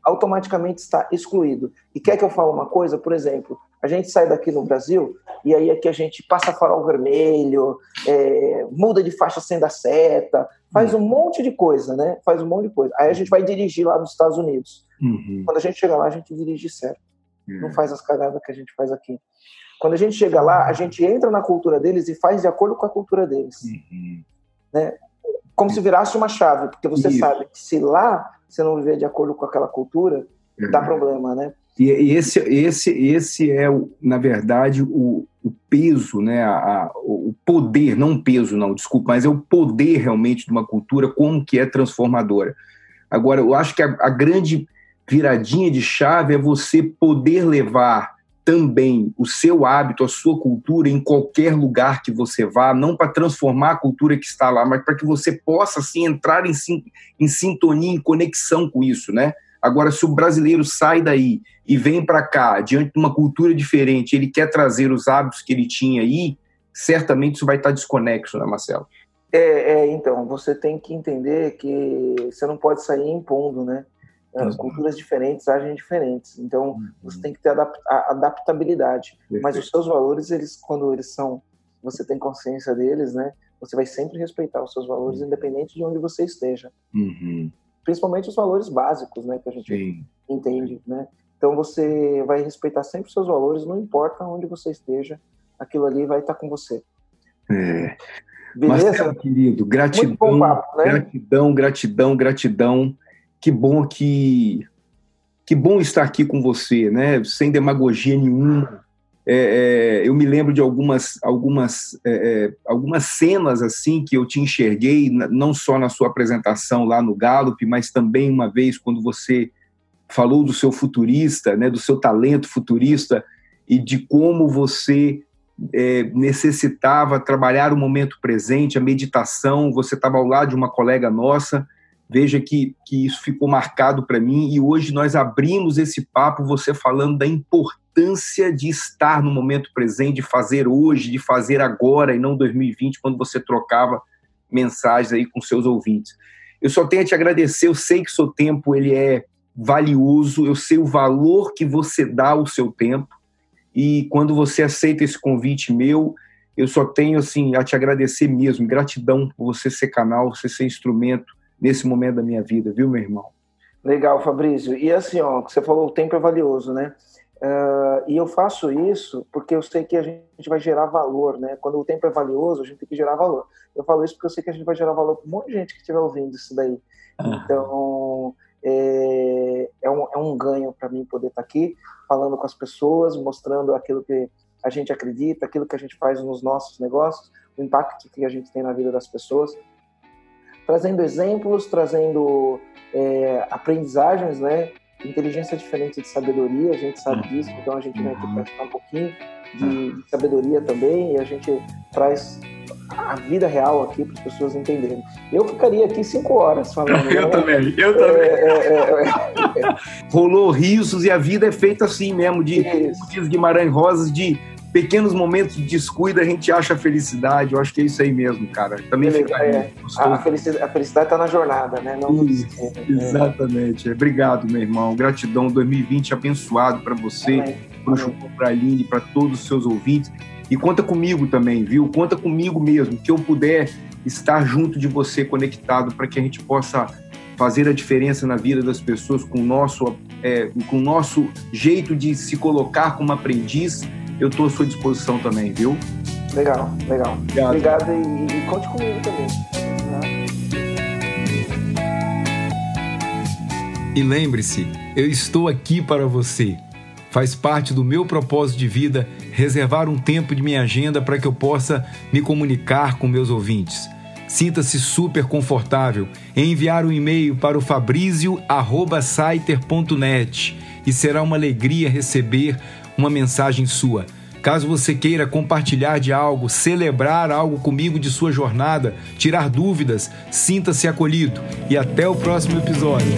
C: Automaticamente está excluído. E quer que eu fale uma coisa? Por exemplo, a gente sai daqui no Brasil e aí aqui a gente passa farol vermelho, é, muda de faixa sem dar seta, faz uhum. um monte de coisa, né? Faz um monte de coisa. Aí a gente vai dirigir lá nos Estados Unidos. Uhum. Quando a gente chega lá, a gente dirige certo. Não faz as cagadas que a gente faz aqui. Quando a gente chega lá, a gente entra na cultura deles e faz de acordo com a cultura deles. Uhum. Né? Como se virasse uma chave, porque você Isso. sabe que se lá você não viver de acordo com aquela cultura, uhum. dá problema, né?
A: E esse, esse, esse é, na verdade, o, o peso, né? A, a, o poder, não peso, não, desculpa, mas é o poder realmente de uma cultura, como que é transformadora. Agora, eu acho que a, a grande viradinha de chave é você poder levar também o seu hábito, a sua cultura em qualquer lugar que você vá, não para transformar a cultura que está lá, mas para que você possa assim entrar em, em sintonia, em conexão com isso, né? Agora, se o brasileiro sai daí e vem para cá, diante de uma cultura diferente, ele quer trazer os hábitos que ele tinha aí, certamente isso vai estar desconexo, né, Marcelo?
C: É, é então, você tem que entender que você não pode sair impondo, né? As culturas diferentes agem diferentes, então uhum. você tem que ter adaptabilidade. Perfeito. Mas os seus valores, eles, quando eles são, você tem consciência deles, né? Você vai sempre respeitar os seus valores, uhum. independente de onde você esteja. Uhum. Principalmente os valores básicos, né? Que a gente Sim. entende, né? Então você vai respeitar sempre os seus valores, não importa onde você esteja, aquilo ali vai estar com você.
A: É. Beleza? Marcelo, querido, gratidão, papo, né? gratidão, gratidão, gratidão que bom que que bom estar aqui com você, né? Sem demagogia nenhuma, é, é, eu me lembro de algumas, algumas, é, é, algumas cenas assim que eu te enxerguei, não só na sua apresentação lá no Gallup, mas também uma vez quando você falou do seu futurista, né, do seu talento futurista e de como você é, necessitava trabalhar o momento presente, a meditação. Você estava ao lado de uma colega nossa. Veja que, que isso ficou marcado para mim e hoje nós abrimos esse papo, você falando da importância de estar no momento presente, de fazer hoje, de fazer agora e não 2020, quando você trocava mensagens aí com seus ouvintes. Eu só tenho a te agradecer, eu sei que seu tempo ele é valioso, eu sei o valor que você dá ao seu tempo e quando você aceita esse convite meu, eu só tenho assim a te agradecer mesmo, gratidão por você ser canal, você ser instrumento nesse momento da minha vida, viu, meu irmão?
C: Legal, Fabrício. E assim, ó, você falou o tempo é valioso, né? Uh, e eu faço isso porque eu sei que a gente vai gerar valor, né? Quando o tempo é valioso, a gente tem que gerar valor. Eu falo isso porque eu sei que a gente vai gerar valor para um monte de gente que estiver ouvindo isso daí. Uhum. Então, é, é, um, é um ganho para mim poder estar tá aqui falando com as pessoas, mostrando aquilo que a gente acredita, aquilo que a gente faz nos nossos negócios, o impacto que a gente tem na vida das pessoas, trazendo exemplos, trazendo é, aprendizagens, né? inteligência é diferente de sabedoria, a gente sabe disso, então a gente vem aqui para um pouquinho de, de, sabedoria também e a gente traz a vida real aqui para as pessoas entenderem. Eu ficaria aqui cinco horas falando.
A: Eu né? também, eu também. É, é, é, Rolou risos e a vida é feita assim mesmo, de, diz Guimarães Rosas, de pequenos momentos de descuido a gente acha felicidade. Eu acho que é isso aí mesmo, cara. Também fica
C: é, a, felicidade, a felicidade tá na jornada, né? Não isso,
A: exatamente. Obrigado, meu irmão. Gratidão. 2020 abençoado para você, para o para Aline, para todos os seus ouvintes. E conta comigo também, viu? Conta comigo mesmo, que eu puder estar junto de você, conectado, para que a gente possa fazer a diferença na vida das pessoas com o nosso, é, com o nosso jeito de se colocar como aprendiz eu estou à sua disposição também, viu?
C: Legal, legal. Obrigado, Obrigado e, e conte comigo também.
A: E lembre-se, eu estou aqui para você. Faz parte do meu propósito de vida reservar um tempo de minha agenda para que eu possa me comunicar com meus ouvintes. Sinta-se super confortável em enviar um e-mail para o fabrizio.saiter.net e será uma alegria receber uma mensagem sua. Caso você queira compartilhar de algo, celebrar algo comigo de sua jornada, tirar dúvidas, sinta-se acolhido. E até o próximo episódio.